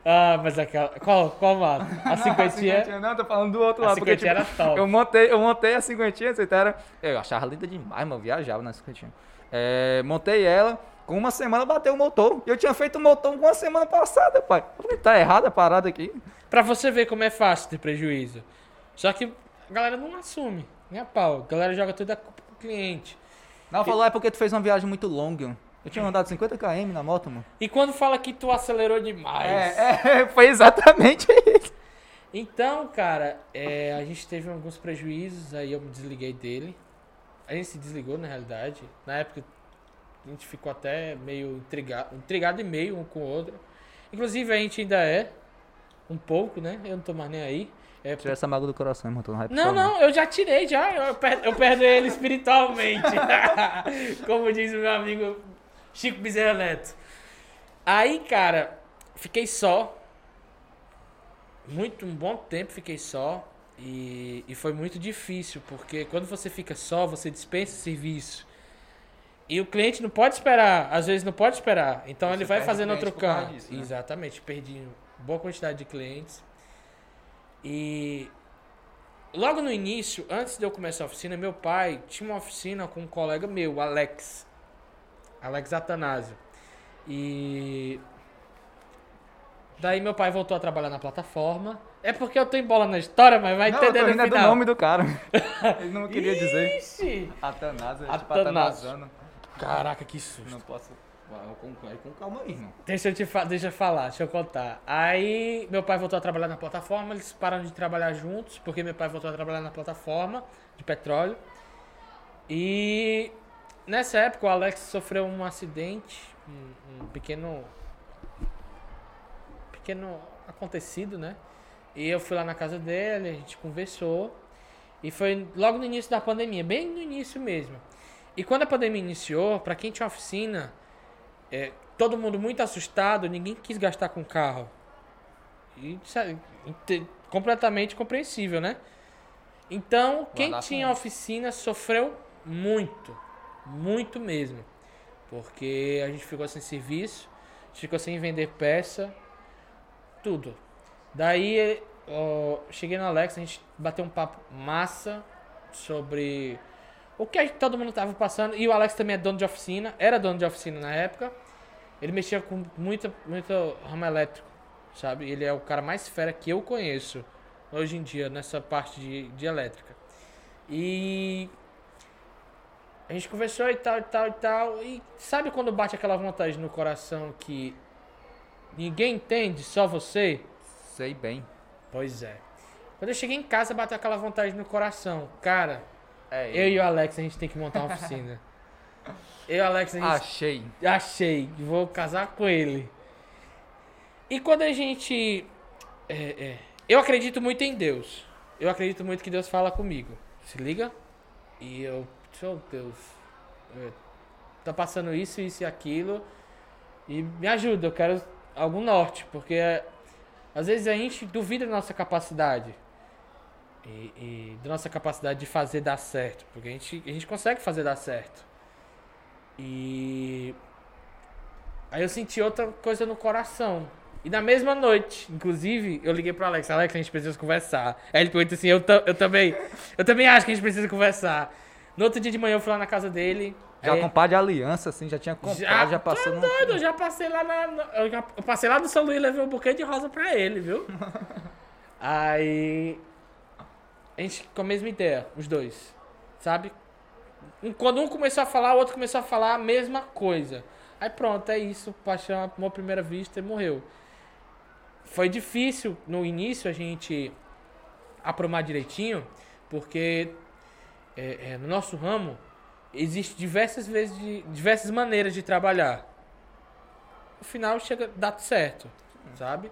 Ah, mas aquela. Qual, qual moto? A cinquentinha? Não, tô falando do outro A lado. Porque, cinquentinha tipo, era top. eu montei, eu montei a cinquentinha, você era. Eu achava linda demais, mano. eu Viajava na cinquentinha. É, montei ela, com uma semana bateu o motor. E eu tinha feito o motor uma semana passada, pai. Eu falei, tá errada a parada aqui. Pra você ver como é fácil ter prejuízo. Só que a galera não assume, a pau. A galera joga tudo a culpa pro cliente. Não, falou, é porque tu fez uma viagem muito longa. Eu tinha andado 50 km na moto, mano. E quando fala que tu acelerou demais. É, é, foi exatamente isso. Então, cara, é, a gente teve alguns prejuízos, aí eu me desliguei dele. A gente se desligou, na realidade. Na época, a gente ficou até meio intrigado, intrigado e meio um com o outro. Inclusive, a gente ainda é, um pouco, né? Eu não tô mais nem aí. É, Tira essa mágoa do coração, irmão. Tu não vai não, não, eu já tirei, já. Eu, per- eu perdo ele espiritualmente. Como diz o meu amigo Chico Bezerra Neto. Aí, cara, fiquei só. Muito, um bom tempo fiquei só. E, e foi muito difícil, porque quando você fica só, você dispensa serviço. E o cliente não pode esperar, às vezes não pode esperar. Então Você ele vai fazendo outro canto. disso, né? Exatamente, perdi boa quantidade de clientes. E logo no início, antes de eu começar a oficina, meu pai tinha uma oficina com um colega meu, Alex. Alex Atanásio. E daí meu pai voltou a trabalhar na plataforma. É porque eu tô em bola na história, mas vai Não, eu tô entender no é do nome do cara. Ele não queria dizer. Ixi! Atanásio, é tipo Atanásio. Atanasano. Caraca, que susto. Não posso. Vai, Com, com calma aí, irmão. Deixa eu te fa- deixa eu falar, deixa eu contar. Aí meu pai voltou a trabalhar na plataforma, eles pararam de trabalhar juntos, porque meu pai voltou a trabalhar na plataforma de petróleo. E nessa época o Alex sofreu um acidente, um, um pequeno pequeno acontecido, né? E eu fui lá na casa dele, a gente conversou. E foi logo no início da pandemia, bem no início mesmo. E quando a pandemia iniciou, pra quem tinha oficina, é, todo mundo muito assustado, ninguém quis gastar com carro. E sabe, completamente compreensível, né? Então, quem tinha oficina sofreu muito, muito mesmo. Porque a gente ficou sem serviço, a gente ficou sem vender peça, tudo. Daí, ó, cheguei no Alex, a gente bateu um papo massa sobre o que todo mundo tava passando. E o Alex também é dono de oficina, era dono de oficina na época. Ele mexia com muita, muito ramo elétrico, sabe? Ele é o cara mais fera que eu conheço hoje em dia nessa parte de, de elétrica. E a gente conversou e tal, e tal, e tal. E sabe quando bate aquela vontade no coração que ninguém entende, só você? Sei bem. Pois é. Quando eu cheguei em casa, bateu aquela vontade no coração. Cara, É eu e o Alex, a gente tem que montar uma oficina. eu e o Alex, a gente Achei. Achei, vou casar com ele. E quando a gente. é, é, eu acredito muito em Deus. Eu acredito muito que Deus fala comigo. Se liga? E eu. Oh, Deus. é, tá passando isso, isso e aquilo. E me ajuda, eu quero algum norte. Porque é, às vezes a gente duvida da nossa capacidade. E, e da nossa capacidade de fazer dar certo. Porque a gente, a gente consegue fazer dar certo. E aí eu senti outra coisa no coração. E na mesma noite, inclusive, eu liguei pro Alex, Alex, a gente precisa conversar. Aí ele perguntou assim, eu, eu também, eu também acho que a gente precisa conversar. No outro dia de manhã eu fui lá na casa dele. Já aí- com pá de aliança, assim, já tinha comprado, já, passou no. Doido, eu já passei lá na- eu, já, eu passei lá no São Luís e levei um buquê de rosa pra ele, viu? Aí. A gente com a mesma ideia, os dois. Sabe? Quando um começou a falar, o outro começou a falar a mesma coisa. Aí pronto, é isso. Paixão, à primeira vista e morreu. Foi difícil no início a gente aprumar direitinho, porque é, é, no nosso ramo existe diversas vezes de, diversas maneiras de trabalhar. No final chega dá certo, sabe?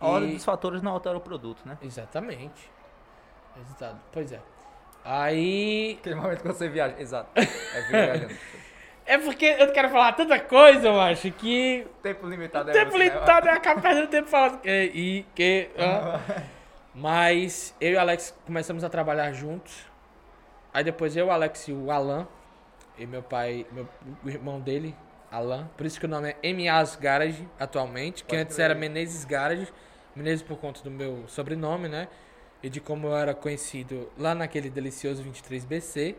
A ordem E- dos fatores não altera o produto, né? Exatamente. Exato. Pois é. Aí. Aquele momento que você viaja. Exato. É viajando. É porque eu quero falar tanta coisa, eu acho, que. Tempo limitado é Tempo você, né? limitado, eu acabo perdendo tempo falando. E, que. ah. Mas eu e o Alex começamos a trabalhar juntos. Aí depois eu, o Alex e o Alan. E meu pai, meu, o irmão dele, Alan. Por isso que o nome é MA's Garage atualmente. Que Pode antes crer. era Menezes Garage. Menezes por conta do meu sobrenome, né? E de como eu era conhecido lá naquele delicioso 23BC.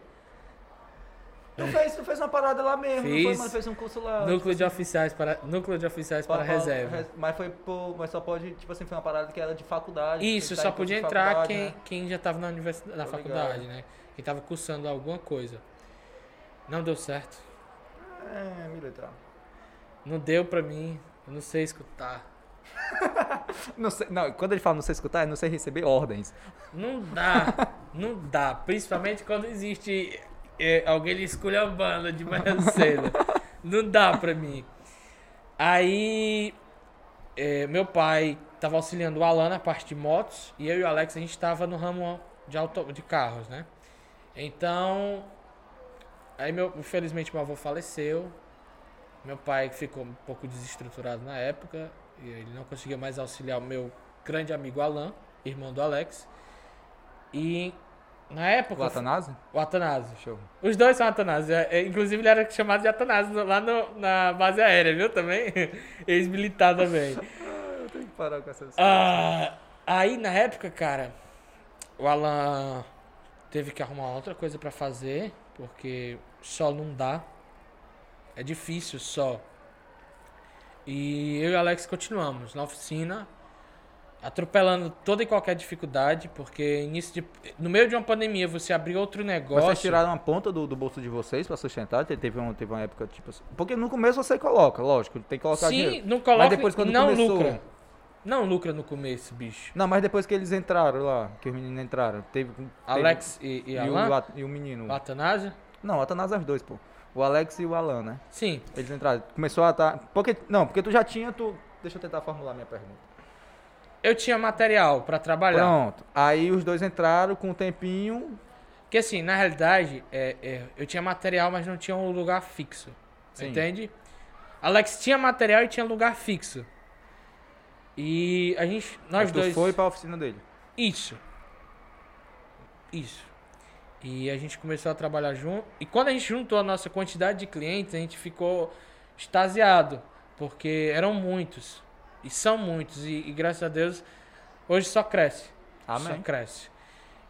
Tu fez, tu fez uma parada lá mesmo, não foi, Fiz. mano? Fez um curso lá. Núcleo de oficiais para, núcleo de oficiais para reserva. res- Mas foi por, mas só pode, tipo assim, foi uma parada que era de faculdade. Isso, só tá curso podia entrar quem, né? quem já estava na universidade, na Tô faculdade, ligado. né? Quem estava cursando alguma coisa. Não deu certo. É, militar. Não deu pra mim. Eu não sei escutar. Não, sei, não, quando ele fala não sei escutar, é não sei receber ordens. Não dá. não dá. Principalmente quando existe é, alguém lhe esculhambando de manhã cedo. Não dá pra mim. Aí, é, meu pai tava auxiliando o Alan na parte de motos e eu e o Alex a gente tava no ramo de, auto, de carros, né? Então, aí meu, infelizmente meu avô faleceu. Meu pai ficou um pouco desestruturado na época ele não conseguia mais auxiliar o meu grande amigo Alan, irmão do Alex. E na época O Atanásio? o Atanásio. Show. Os dois são Atanásio. É, é, inclusive, ele era chamado de Atanásio lá no- na base aérea, viu? Também. Ex-militar também. Eu tenho que parar com essas Ah, aí, na época, cara, o Alan teve que arrumar outra coisa pra fazer, porque só não dá. É difícil só. E eu e o Alex continuamos na oficina, atropelando toda e qualquer dificuldade, porque início de, no meio de uma pandemia você abrir outro negócio. Vocês tiraram uma ponta do, do bolso de vocês pra sustentar? Te- Teve, um, teve uma época, tipo assim. Porque no começo você coloca, lógico, tem que colocar Sim, dinheiro. não coloca Mas depois quando não começou- lucra. Não lucra no começo, bicho. Não, mas depois que eles entraram lá, que os meninos entraram, teve. teve- Alex e, e e, o, Alan? At- e o menino. O Atanásio? Não, o Atanásio é os dois, pô. O Alex e o Alan, né? Sim. Eles entraram. Começou a estar. Porque, não, porque tu já tinha. Tu... Deixa eu tentar formular minha pergunta. Eu tinha material pra trabalhar. Pronto. Aí os dois entraram com um tempinho. Porque assim, na realidade, é, é, eu tinha material, mas não tinha um lugar fixo. Sim. Entende? Alex tinha material e tinha lugar fixo. E a gente, nós tu dois. foi pra oficina dele. Isso. Isso. E a gente começou a trabalhar junto. E quando a gente juntou a nossa quantidade de clientes, a gente ficou extasiado. Porque eram muitos. E são muitos. E, e graças a Deus, hoje só cresce. Só Amém. cresce.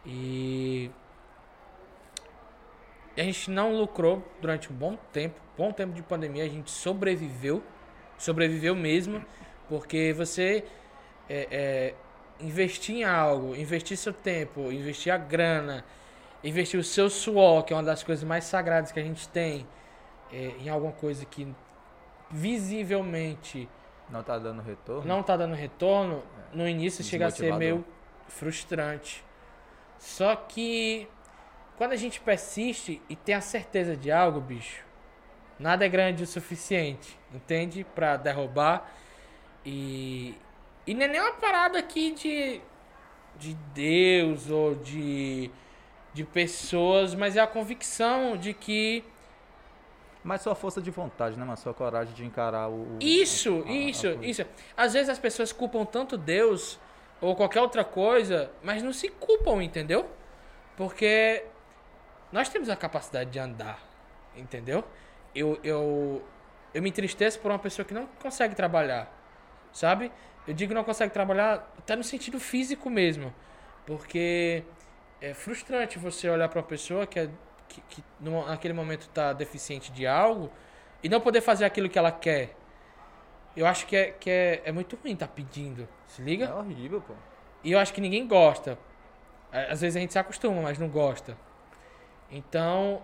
E. e a gente não lucrou durante um bom tempo. Bom tempo de pandemia. A gente sobreviveu. Sobreviveu mesmo. Porque você. é, é, investir em algo, investir seu tempo, investir a grana, investir o seu suor, que é uma das coisas mais sagradas que a gente tem, é, em alguma coisa que visivelmente Não tá dando retorno. não tá dando retorno, no início chega a ser meio frustrante. Só que quando a gente persiste e tem a certeza de algo, bicho, nada é grande o suficiente, entende? Pra derrubar. E, e não é nem uma parada aqui de, de Deus ou de, de pessoas, mas é a convicção de que Mas sua força de vontade, né, mano? Sua coragem de encarar o. Isso, a- a- a isso, coisa. isso. Às vezes as pessoas culpam tanto Deus ou qualquer outra coisa, mas não se culpam, entendeu? Porque nós temos a capacidade de andar, entendeu? Eu, eu, eu me entristeço por uma pessoa que não consegue trabalhar, sabe? Eu digo não consegue trabalhar até no sentido físico mesmo, porque é frustrante você olhar para uma pessoa que é que, que no- naquele momento tá deficiente de algo e não poder fazer aquilo que ela quer. Eu acho que é, que é, é muito ruim tá pedindo. Se liga? É horrível, pô. E eu acho que ninguém gosta. Às vezes a gente se acostuma, mas não gosta. Então,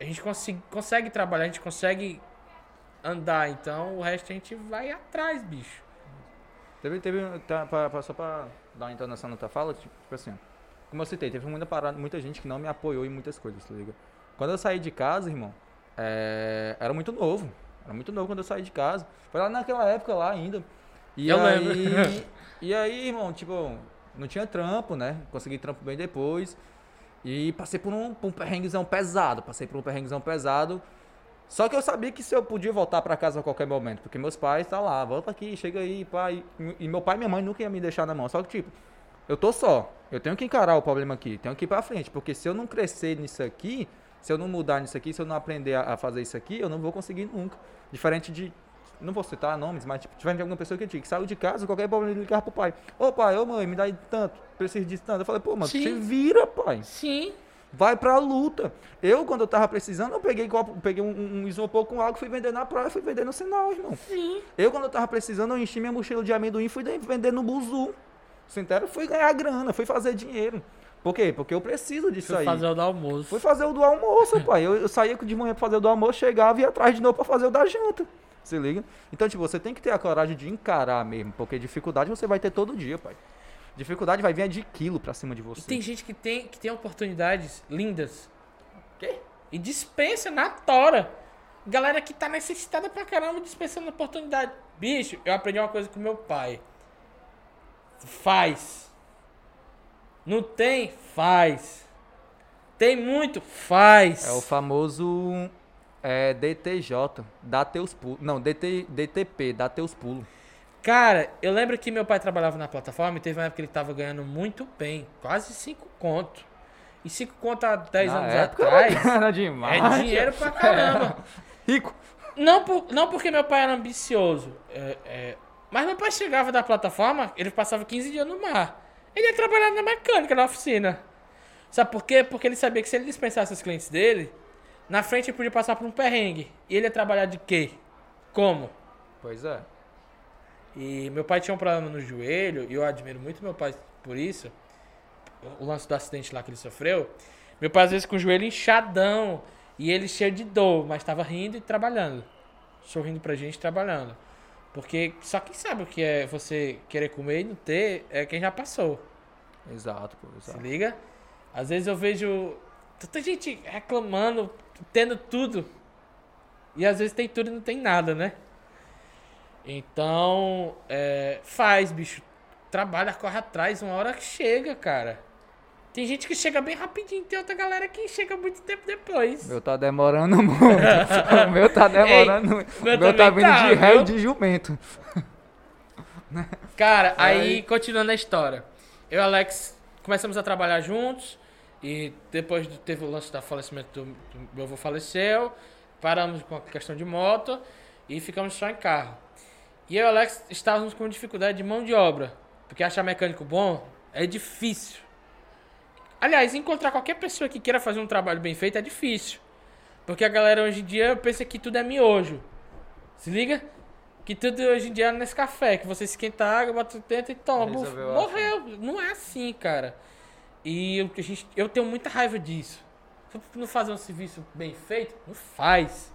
a gente consi- consegue trabalhar, a gente consegue andar. Então, o resto a gente vai atrás, bicho. Teve, teve tá, pra, pra- só pra dar uma entonação na tua fala, tipo, tipo assim, como eu citei, teve muita parada, muita gente que não me apoiou em muitas coisas, tá ligado? Quando eu saí de casa, irmão, é, era muito novo. Era muito novo quando eu saí de casa. Foi lá naquela época lá ainda. E Eu aí, lembro. E aí, irmão, tipo, não tinha trampo, né? Consegui trampo bem depois. E passei por um, por um perrenguezão pesado. Passei por um perrenguezão pesado. Só que eu sabia que se eu podia voltar pra casa a qualquer momento, porque meus pais tá lá, volta aqui, chega aí, pai. E meu pai e minha mãe nunca iam me deixar na mão. Só que tipo, eu tô só. Eu tenho que encarar o problema aqui, tenho que ir pra frente, porque se eu não crescer nisso aqui, se eu não mudar nisso aqui, se eu não aprender a, a fazer isso aqui, eu não vou conseguir nunca. Diferente de não vou citar nomes, mas tipo, de alguma pessoa que eu tinha que saiu de casa, qualquer problema ele ligava pro pai. Ô pai, ô mãe, me dá tanto, preciso disso tanto. Eu falei, pô, mano, Sim. você vira, pai. Sim. Vai pra luta. Eu, quando eu tava precisando, eu peguei, copo, peguei um, um isopor com água, fui vender na praia, fui vender no sinal, irmão. Sim. Eu, quando eu tava precisando, eu enchi minha mochila de amendoim e fui de- vender no buzu. Entendeu? Fui ganhar grana, fui fazer dinheiro. Por quê? Porque eu preciso disso Fui aí. fazer o do almoço. Fui fazer o do almoço, pai. Eu, eu saía de manhã pra fazer o do almoço, chegava e ia atrás de novo pra fazer o da janta. Se liga? Então, tipo, você tem que ter a coragem de encarar mesmo, porque dificuldade você vai ter todo dia, pai. Dificuldade vai vir de quilo pra cima de E você. tem gente que tem, que tem oportunidades lindas. Quê? E dispensa na tora. Galera que tá necessitada pra caramba dispensando oportunidade. Bicho, eu aprendi uma coisa com meu pai. Faz. Não tem? Faz. Tem muito? Faz. É o famoso é, DTJ, dá teus pulos. Não, DT, DTP, dá teus pulos. Cara, eu lembro que meu pai trabalhava na plataforma e teve uma época que ele tava ganhando muito bem. Quase 5 conto. E 5 conto há 10 Na anos época atrás Era demais. é dinheiro pra caramba. Rico. Não, por, não porque meu pai era ambicioso. é, é, mas meu pai chegava da plataforma, ele passava 15 dias no mar. Ele ia trabalhar na mecânica, na oficina. Sabe por quê? Porque ele sabia que se ele dispensasse os clientes dele, na frente ele podia passar por um perrengue. E ele ia trabalhar de quê? Como? Pois é. E meu pai tinha um problema no joelho, e eu admiro muito meu pai por isso. O lance do acidente lá que ele sofreu. Meu pai às vezes com o joelho inchadão, e ele cheio de dor, mas tava rindo e trabalhando. Sorrindo pra gente e trabalhando. Porque só quem sabe o que é você querer comer e não ter é quem já passou. Exato, pô. Se Exato. liga? Às vezes eu vejo tanta gente reclamando, tendo tudo. E às vezes tem tudo e não tem nada, né? Então, é, faz, bicho. Trabalha, corre atrás, uma hora que chega, cara. Tem gente que chega bem rapidinho, tem outra galera que chega muito tempo depois. Meu tá demorando muito. o meu tá demorando muito. meu meu tá vindo tá, de ré e de jumento. Cara, aí, Aí- continuando a história. Eu e Alex começamos a trabalhar juntos. E depois de- teve o lance do falecimento do, do meu avô faleceu. Paramos com a questão de moto. E ficamos só em carro. E eu e o Alex estávamos com dificuldade de mão de obra. Porque achar mecânico bom é difícil. Aliás, encontrar qualquer pessoa que queira fazer um trabalho bem feito é difícil. Porque a galera hoje em dia pensa que tudo é miojo. Se liga? Que tudo hoje em dia é nesse café, que você esquenta a água, bota dentro e toma. Buf, morreu. Não é assim, cara. E eu, a gente, eu tenho muita raiva disso. Se não fazer um serviço bem feito, não faz.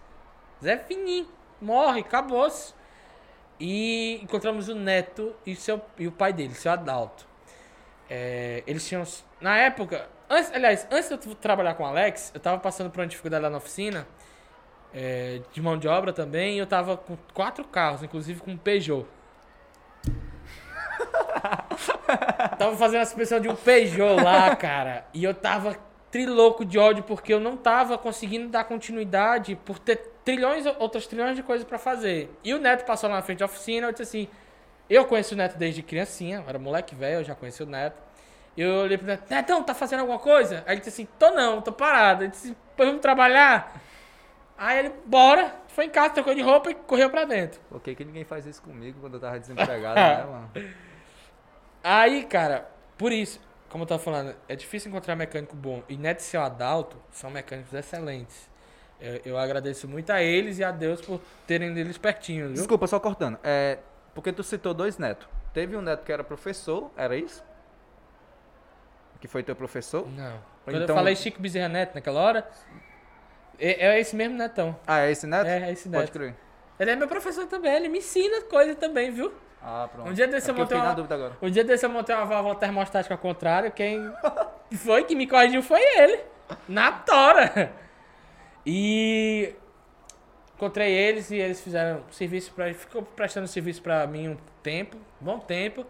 Zé Fininho. Morre, acabou-se. E encontramos o neto e, seu, e o pai dele, seu Adalto. É, eles tinham. Na época. Antes, aliás, antes de eu trabalhar com o Alex, eu tava passando por uma dificuldade lá na oficina. é, de mão de obra também. E eu tava com quatro carros, inclusive com um Peugeot. tava fazendo a suspensão de um Peugeot lá, cara. E eu tava trilouco de ódio porque eu não tava conseguindo dar continuidade por ter trilhões, outras trilhões de coisas pra fazer. E o Neto passou lá na frente da oficina, eu disse assim: Eu conheço o Neto desde criancinha, era moleque velho, eu já conheci o Neto. Eu olhei pro Neto: Netão, tá fazendo alguma coisa? Aí ele disse assim: Tô não, tô parado. Ele disse: Pois vamos trabalhar. Aí ele, bora, foi em casa, trocou de roupa e correu pra dentro. Por que, que ninguém faz isso comigo quando eu tava desempregado, né, mano? Aí, cara, por isso, como eu tava falando, é difícil encontrar mecânico bom. E Neto e seu Adalto são mecânicos excelentes. Eu, eu agradeço muito a eles e a Deus por terem eles pertinho, viu? Desculpa, só cortando. É, porque tu citou dois netos. Teve um neto que era professor, era isso? Que foi teu professor? Não. Quando Então- eu falei Chico Bezerra Neto naquela hora, é, é esse mesmo Netão. Ah, é esse neto? É, é esse Pode neto. crer. Ele é meu professor também, ele me ensina coisa também, viu? Ah, pronto. Um dia desse É eu montei na uma-. Um dia desse eu montei uma válvula termostática ao contrário, quem foi que me corrigiu foi ele. Na tora. E encontrei eles e eles fizeram serviço para ficou prestando serviço pra mim um tempo, bom tempo.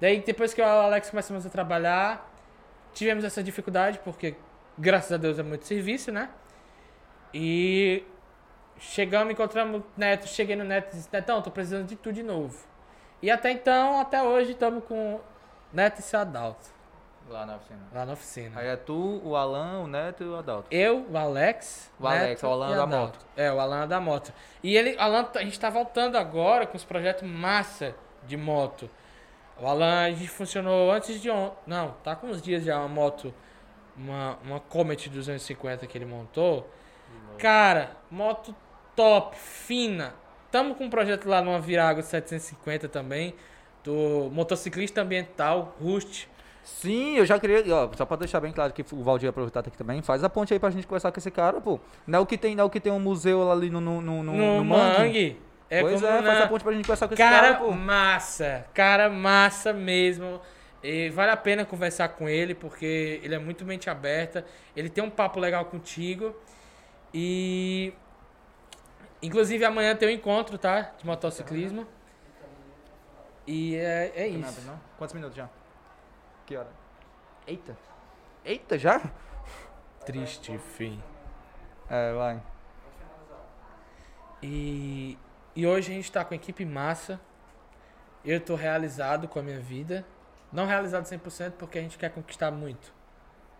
Daí depois que eu e o Alex começamos a trabalhar, tivemos essa dificuldade porque graças a Deus é muito serviço, né? E chegamos, encontramos o Neto, cheguei no Neto e disse, Netão, tô precisando de tu de novo. E até então, até hoje, estamos com Neto e seu Adalto, Lá na oficina. lá na oficina. Aí é tu, o Alan, o Neto e o Adalto. Eu, o Alex. O Alex, Neto o Alan da moto. É, o Alan da moto. E ele, Alan, a gente tá voltando agora com os projetos massa de moto. O Alan, a gente funcionou antes de ontem. Não, tá com uns dias já uma moto, uma, uma Comet 250 que ele montou. Cara, moto top, fina. Tamo com um projeto lá numa Virago 750 também, do motociclista ambiental, Rust. Sim, eu já queria, ó, só pra deixar bem claro que o Valdir aproveitar aqui também, faz a ponte aí pra gente conversar com esse cara, pô. Não é o que tem, não é o que tem um museu ali no, no, no, no, No, Mangue? Mangue. É pois é, na- faz a ponte pra gente conversar com esse Cara, cara, pô. massa. Cara, massa mesmo. E vale a pena conversar com ele, porque ele é muito mente aberta. Ele tem um papo legal contigo. E. Inclusive amanhã tem um encontro, tá? De motociclismo. E é, é isso. Quantos minutos já? Que hora? Eita. Eita, já? Triste fim. É, vai. E, e hoje a gente tá com a equipe massa. Eu tô realizado com a minha vida. Não realizado 100% porque a gente quer conquistar muito.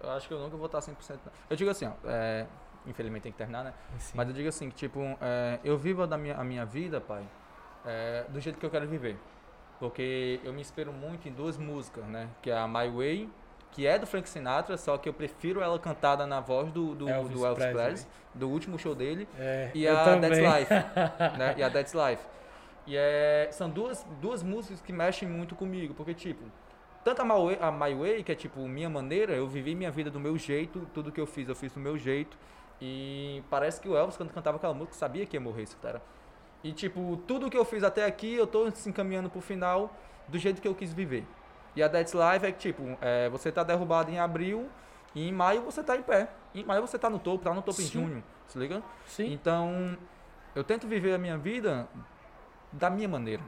Eu acho que eu nunca vou estar 100% não. Eu digo assim, ó, é, infelizmente tem que terminar, né? Assim. Mas eu digo assim, que tipo, é, eu vivo da minha, a minha vida, pai, é, do jeito que eu quero viver. Porque eu me inspiro muito em duas músicas, né? Que é a My Way, que é do Frank Sinatra, só que eu prefiro ela cantada na voz do, do Elvis do Elvis Presley. Do último show dele. É, E a. That's Life. né? E a That's Life. E é, são duas, duas músicas que mexem muito comigo, porque tipo, tanto a My, Way, a My Way, que é tipo minha maneira, eu vivi minha vida do meu jeito, tudo que eu fiz, eu fiz do meu jeito. E parece que o Elvis, quando cantava aquela música, sabia que ia morrer, cara. E tipo, tudo que eu fiz até aqui, eu tô se encaminhando pro final do jeito que eu quis viver. E a That's Life é que, tipo, é, você tá derrubado em abril e em maio você tá em pé. Em maio você tá no topo, tá no topo em Sim. junho, se liga? Sim. Então, eu tento viver a minha vida da minha maneira.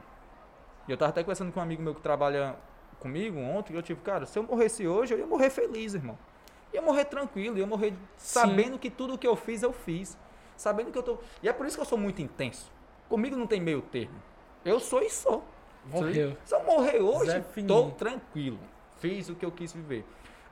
E eu tava até conversando com um amigo meu que trabalha comigo ontem, e eu tipo, cara, se eu morresse hoje, eu ia morrer feliz, irmão. Ia morrer tranquilo, ia morrer sabendo que tudo que eu fiz, eu fiz. Sabendo que eu tô. E é por isso que eu sou muito intenso. Comigo não tem meio termo. Eu sou e sou. Morreu. Se eu morrer hoje, Fininho. tranquilo. Fiz o que eu quis viver.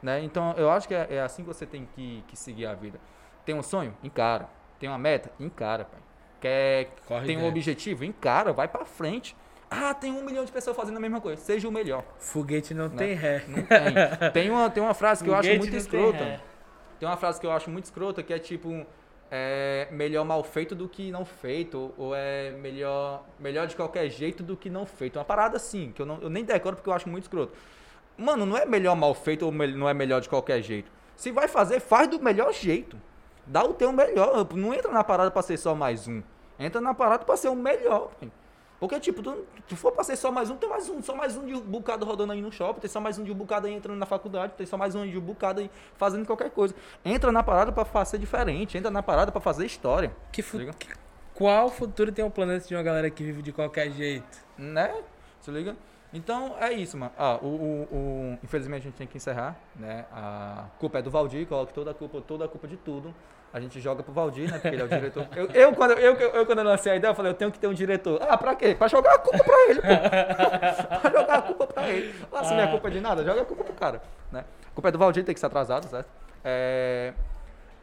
Né? Então, eu acho que é, é assim que você tem que, que seguir a vida. Tem um sonho? Encara. Tem uma meta? Encara, pai. Quer, Corre tem um dentro. objetivo? Encara, vai pra frente. Ah, tem um milhão de pessoas fazendo a mesma coisa. Seja o melhor. Foguete não Né? tem ré. Não tem. tem, uma, tem uma frase que eu acho Foguete muito tem escrota. ré. Tem uma frase que eu acho muito escrota que é tipo é melhor mal feito do que não feito ou- é melhor melhor de qualquer jeito do que não feito. Uma parada assim, que eu, não, eu nem decoro porque eu acho muito escroto. Mano, não é melhor mal feito ou não é melhor de qualquer jeito. Se vai fazer, faz do melhor jeito. Dá o teu melhor. Não entra na parada pra ser só mais um. Entra na parada pra ser o melhor. pai. Porque, tipo, tu, tu for pra ser só mais um, tem mais um, só mais um de um bocado rodando aí no shopping, tem só mais um de um bocado aí entrando na faculdade, tem só mais um de um bocado aí fazendo qualquer coisa. Entra na parada pra fazer diferente, entra na parada pra fazer história. Que fu- Liga? que- Qual futuro tem um planeta de uma galera que vive de qualquer jeito? Né? Se liga? Então é isso, mano. Ah, o, o- o- infelizmente a gente tem que encerrar, né? A culpa é do Valdir, coloca toda a culpa, toda a culpa de tudo. A gente joga pro Valdir, né? Porque ele é o diretor. Eu, eu, quando, eu, eu, quando eu lancei a ideia, eu falei, eu tenho que ter um diretor. Ah, pra quê? Pra jogar a culpa pra ele, pô. pra jogar a culpa pra ele. Ah, se não é culpa de nada, joga a culpa pro cara, né? A culpa é do Valdir, tem que ser atrasado, certo? É,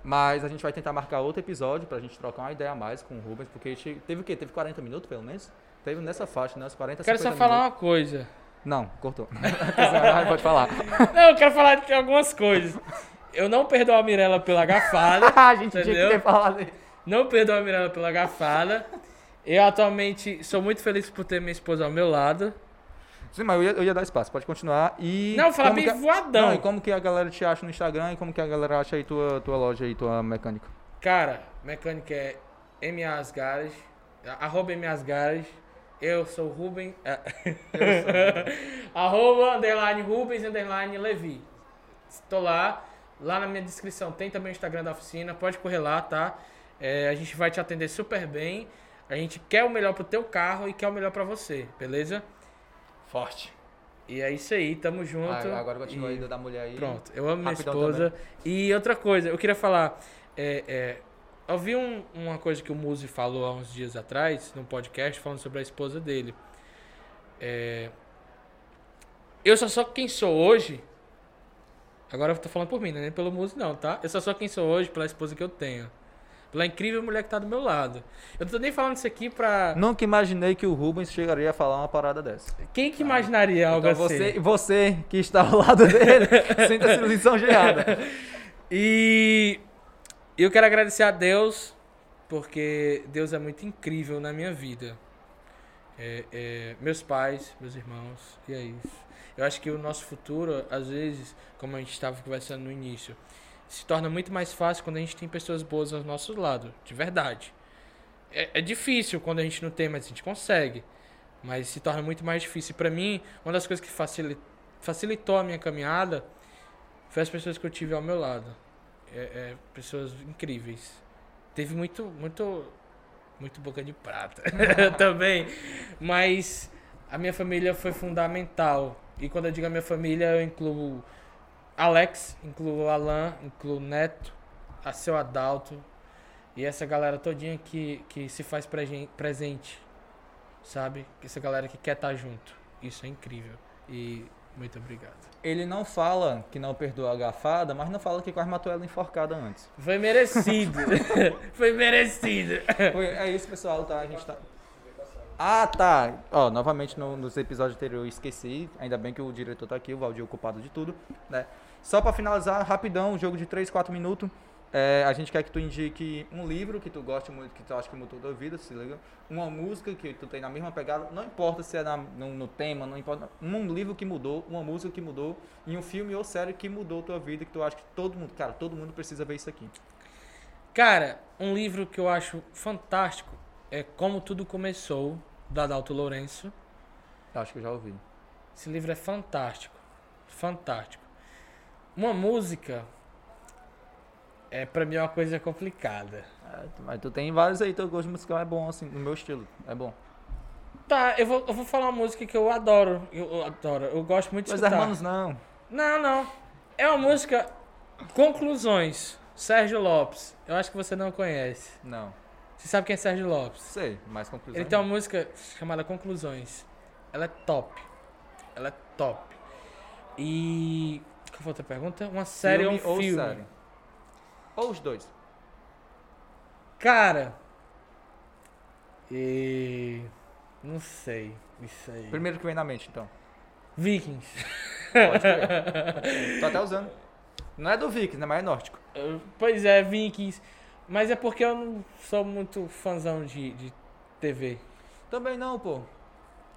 mas a gente vai tentar marcar outro episódio pra gente trocar uma ideia a mais com o Rubens, porque che- teve o quê? Teve 40 minutos, pelo menos? Teve nessa faixa, né? Uns 40, Quero 50 só falar minutos. uma coisa. Não, cortou. Pode falar. Não, eu quero falar de algumas coisas. Eu não perdoo a Mirella pela gafada. a gente tinha que Entendeu? ter falado isso. Não perdoo a Mirella pela gafada. Eu atualmente sou muito feliz por ter minha esposa ao meu lado. Sim, mas eu ia, eu ia dar espaço, pode continuar. E Não, fala bem que voadão. Não, e como que a galera te acha no Instagram e como que a galera acha aí tua, tua loja aí, tua mecânica? Cara, mecânica é MA Asgares, arroba MA Asgares. Eu sou o Ruben. ah, arroba underline Rubens underline Levi. Estou lá. Lá na minha descrição tem também o Instagram da oficina. Pode correr lá, tá? É, a gente vai te atender super bem. A gente quer o melhor pro teu carro e quer o melhor pra você, beleza? Forte. E é isso aí, tamo junto. Ah, agora continua E- aí da mulher aí. Pronto, eu amo minha esposa. E outra coisa, eu queria falar. É, é, eu vi um- uma coisa que o Muzi falou há uns dias atrás, num podcast, falando sobre a esposa dele. É, eu só sou quem sou hoje. Agora eu tô falando por mim, né? Nem pelo Muzi, não, tá? Eu só sou quem sou hoje pela esposa que eu tenho. Pela incrível mulher que tá do meu lado. Eu não tô nem falando isso aqui pra. Nunca imaginei que o Rubens chegaria a falar uma parada dessa. Quem que imaginaria algo Então assim? você, você que está ao lado dele, sinta-se lisonjeada. E eu quero agradecer a Deus, porque Deus é muito incrível na minha vida. É, é, meus pais, meus irmãos, e é isso. Eu acho que o nosso futuro, às vezes, como a gente estava conversando no início, se torna muito mais fácil quando a gente tem pessoas boas ao nosso lado, de verdade. É, é difícil quando a gente não tem, mas a gente consegue. Mas se torna muito mais difícil. Para mim, uma das coisas que facili- facilitou a minha caminhada foi as pessoas que eu tive ao meu lado. É, é, pessoas incríveis. Teve muito, muito, muito boca de prata também. Mas a minha família foi fundamental. E quando eu digo a minha família, eu incluo Alex, incluo Alan, incluo Neto, a seu Adalto e essa galera todinha que, que se faz presente, sabe? Essa galera que quer estar junto. Isso é incrível. E muito obrigado. Ele não fala que não perdoa a gafada, mas não fala que quase matou ela enforcada antes. Foi merecido. Foi merecido. Foi- é isso, pessoal, tá? A gente tá. Ah, tá. Ó, novamente no- nos episódios anteriores esqueci. Ainda bem que o diretor tá aqui, o Valdir é o culpado de tudo, né? Só pra finalizar, rapidão, um jogo de 3, 4 minutos. É, a gente quer que tu indique um livro que tu goste muito, que tu acha que mudou tua vida, se liga. Uma música que tu tem na mesma pegada, não importa se é na- no, no tema, não importa. Um livro que mudou, uma música que mudou, e um filme ou série que mudou tua vida, que tu acha que todo mundo, cara, todo mundo precisa ver isso aqui. Cara, um livro que eu acho fantástico é Como Tudo Começou, da Adalto Lourenço. Acho que eu já ouvi. Esse livro é fantástico. Fantástico. Uma música é pra mim uma coisa complicada. É, mas tu tem vários aí, teu gosto musical é bom, assim, no meu estilo, é bom. Tá, eu vou, eu vou falar uma música que eu adoro. Eu, adoro. Eu gosto muito de Mas escutar. hermanos não. Não, não. É uma música Conclusões. Sérgio Lopes. Eu acho que você não conhece. Não. Você sabe quem é Sérgio Lopes? Sei, mais conclusão. Ele tem uma música chamada Conclusões. Ela é top. Ela é top. E. Qual foi a outra pergunta? Uma série ou um filme? série? Ou os dois. Cara. E. Não sei. Isso aí. Primeiro que vem na mente, então. Vikings. Pode crer. Tô até usando. Não é do Vikings, né? Mas é nórdico. Pois é, Vikings. Mas é porque eu não sou muito fãzão de, de TV. Também não, pô.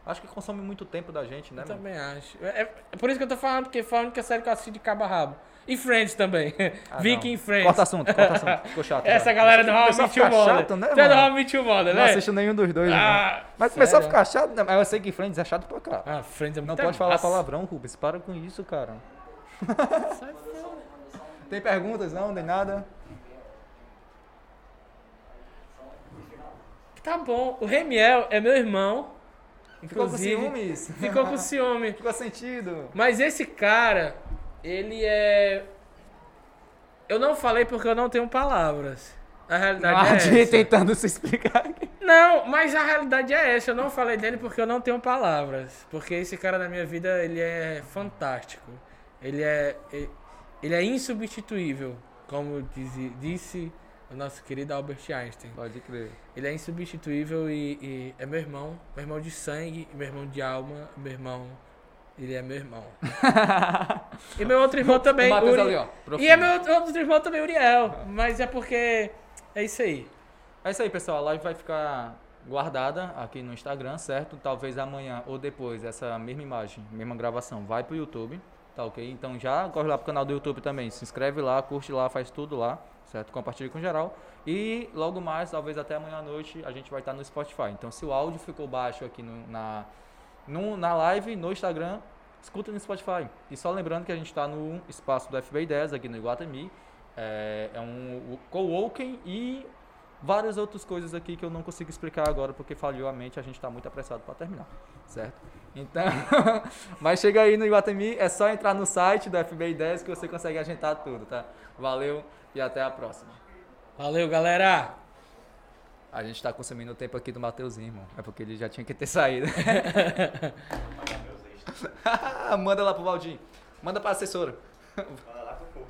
Acho que consome muito tempo da gente, né? eu também acho. É, é por isso que eu tô falando, porque foi a única série que eu assisti de cabo a rabo. E Friends também. Ah, Viking não. e Friends. Corta assunto, corta assunto. Ficou chato. Essa já. galera do How I Começou a Met Your ficar Mother. né, Você é do? How I Met Mother, Não né? assisto nenhum dos dois, né? Ah, Mas começou a ficar chato, né? Mas eu sei que Friends é chato pra cá. Ah, Friends é Não muito pode falar massa. palavrão, Rubens. Para com isso, cara. Sai fora. Tem perguntas, não? Nem nada? Tá bom. O Remiel é meu irmão. Ficou com ciúmes? Ficou com ciúme. Ficou sentido. Mas esse cara, ele é. Eu não falei porque eu não tenho palavras. A realidade Ah, é de- essa. tentando se explicar aqui. Não, mas a realidade é essa. Eu não falei dele porque eu não tenho palavras. Porque esse cara na minha vida, ele é fantástico. Ele é. Ele é insubstituível. Como disse o nosso querido Albert Einstein. Pode crer. Ele é insubstituível e, e é meu irmão. Meu irmão de sangue, meu irmão de alma, meu irmão Ele é meu irmão. e meu outro irmão também. O Uri- ali, ó, E é meu outro irmão também, Uriel. Mas é porque. É isso aí. É isso aí, pessoal. A live vai ficar guardada aqui no Instagram, certo? Talvez amanhã ou depois essa mesma imagem, mesma gravação, vai pro YouTube, tá ok? Então já corre lá pro canal do YouTube também. Se inscreve lá, curte lá, faz tudo lá, certo? Compartilha com geral. E logo mais, talvez até amanhã à noite, a gente vai estar no Spotify. Então se o áudio ficou baixo aqui no- na, no- na live, no Instagram, escuta no Spotify. E só lembrando que a gente está no espaço do FBI 10 aqui no Iguatemi. É, é um co-working e várias outras coisas aqui que eu não consigo explicar agora porque falhou a mente, a gente está muito apressado para terminar, certo? Então, mas chega aí no Iguatemi, é só entrar no site do FBI 10 que você consegue agendar tudo, tá? Valeu e até a próxima. Valeu, galera! A gente está consumindo o tempo aqui do Mateuzinho, irmão. É porque ele já tinha que ter saído. Manda lá pro Valdinho. Manda pra assessora. Manda lá pro.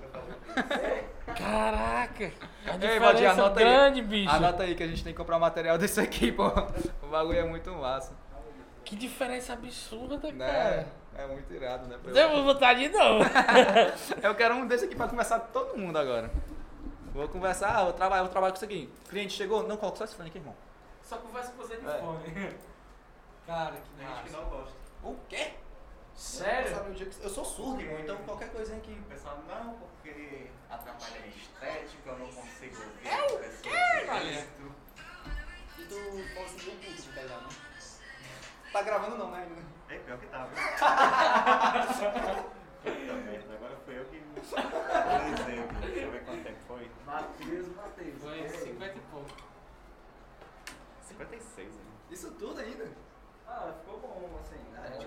Caraca! A Ei, Valdir, diferença anota aí. grande, bicho. Anota aí que a gente tem que comprar material desse aqui, pô. O bagulho é muito massa. Que diferença absurda, Né? cara. É muito irado, né? Eu vou botar de novo. Eu quero um desse aqui pra conversar com todo mundo agora. Vou conversar, ah, eu trabalho, eu trabalho com isso aqui. Cliente chegou? Não, coloca só esse fone aqui, irmão. Só conversa com você de É. fone. Cara, que Tem gente que não gosta. O quê? Sério? Sabe o dia que- Eu sou surdo, irmão, então qualquer coisinha aqui. O pessoal, não, porque atrapalha a estética, eu não consigo ouvir É o quê, galera? E tu fala assim, bem puto, tá ligado? Tá gravando não, né? É pior que tá, viu? Puta merda, agora foi eu que Deixa eu ver quanto tempo foi. Matheus, Matheus. Foi 50 e pouco. 56, né? Isso tudo ainda? Ah, ficou bom, assim. A gente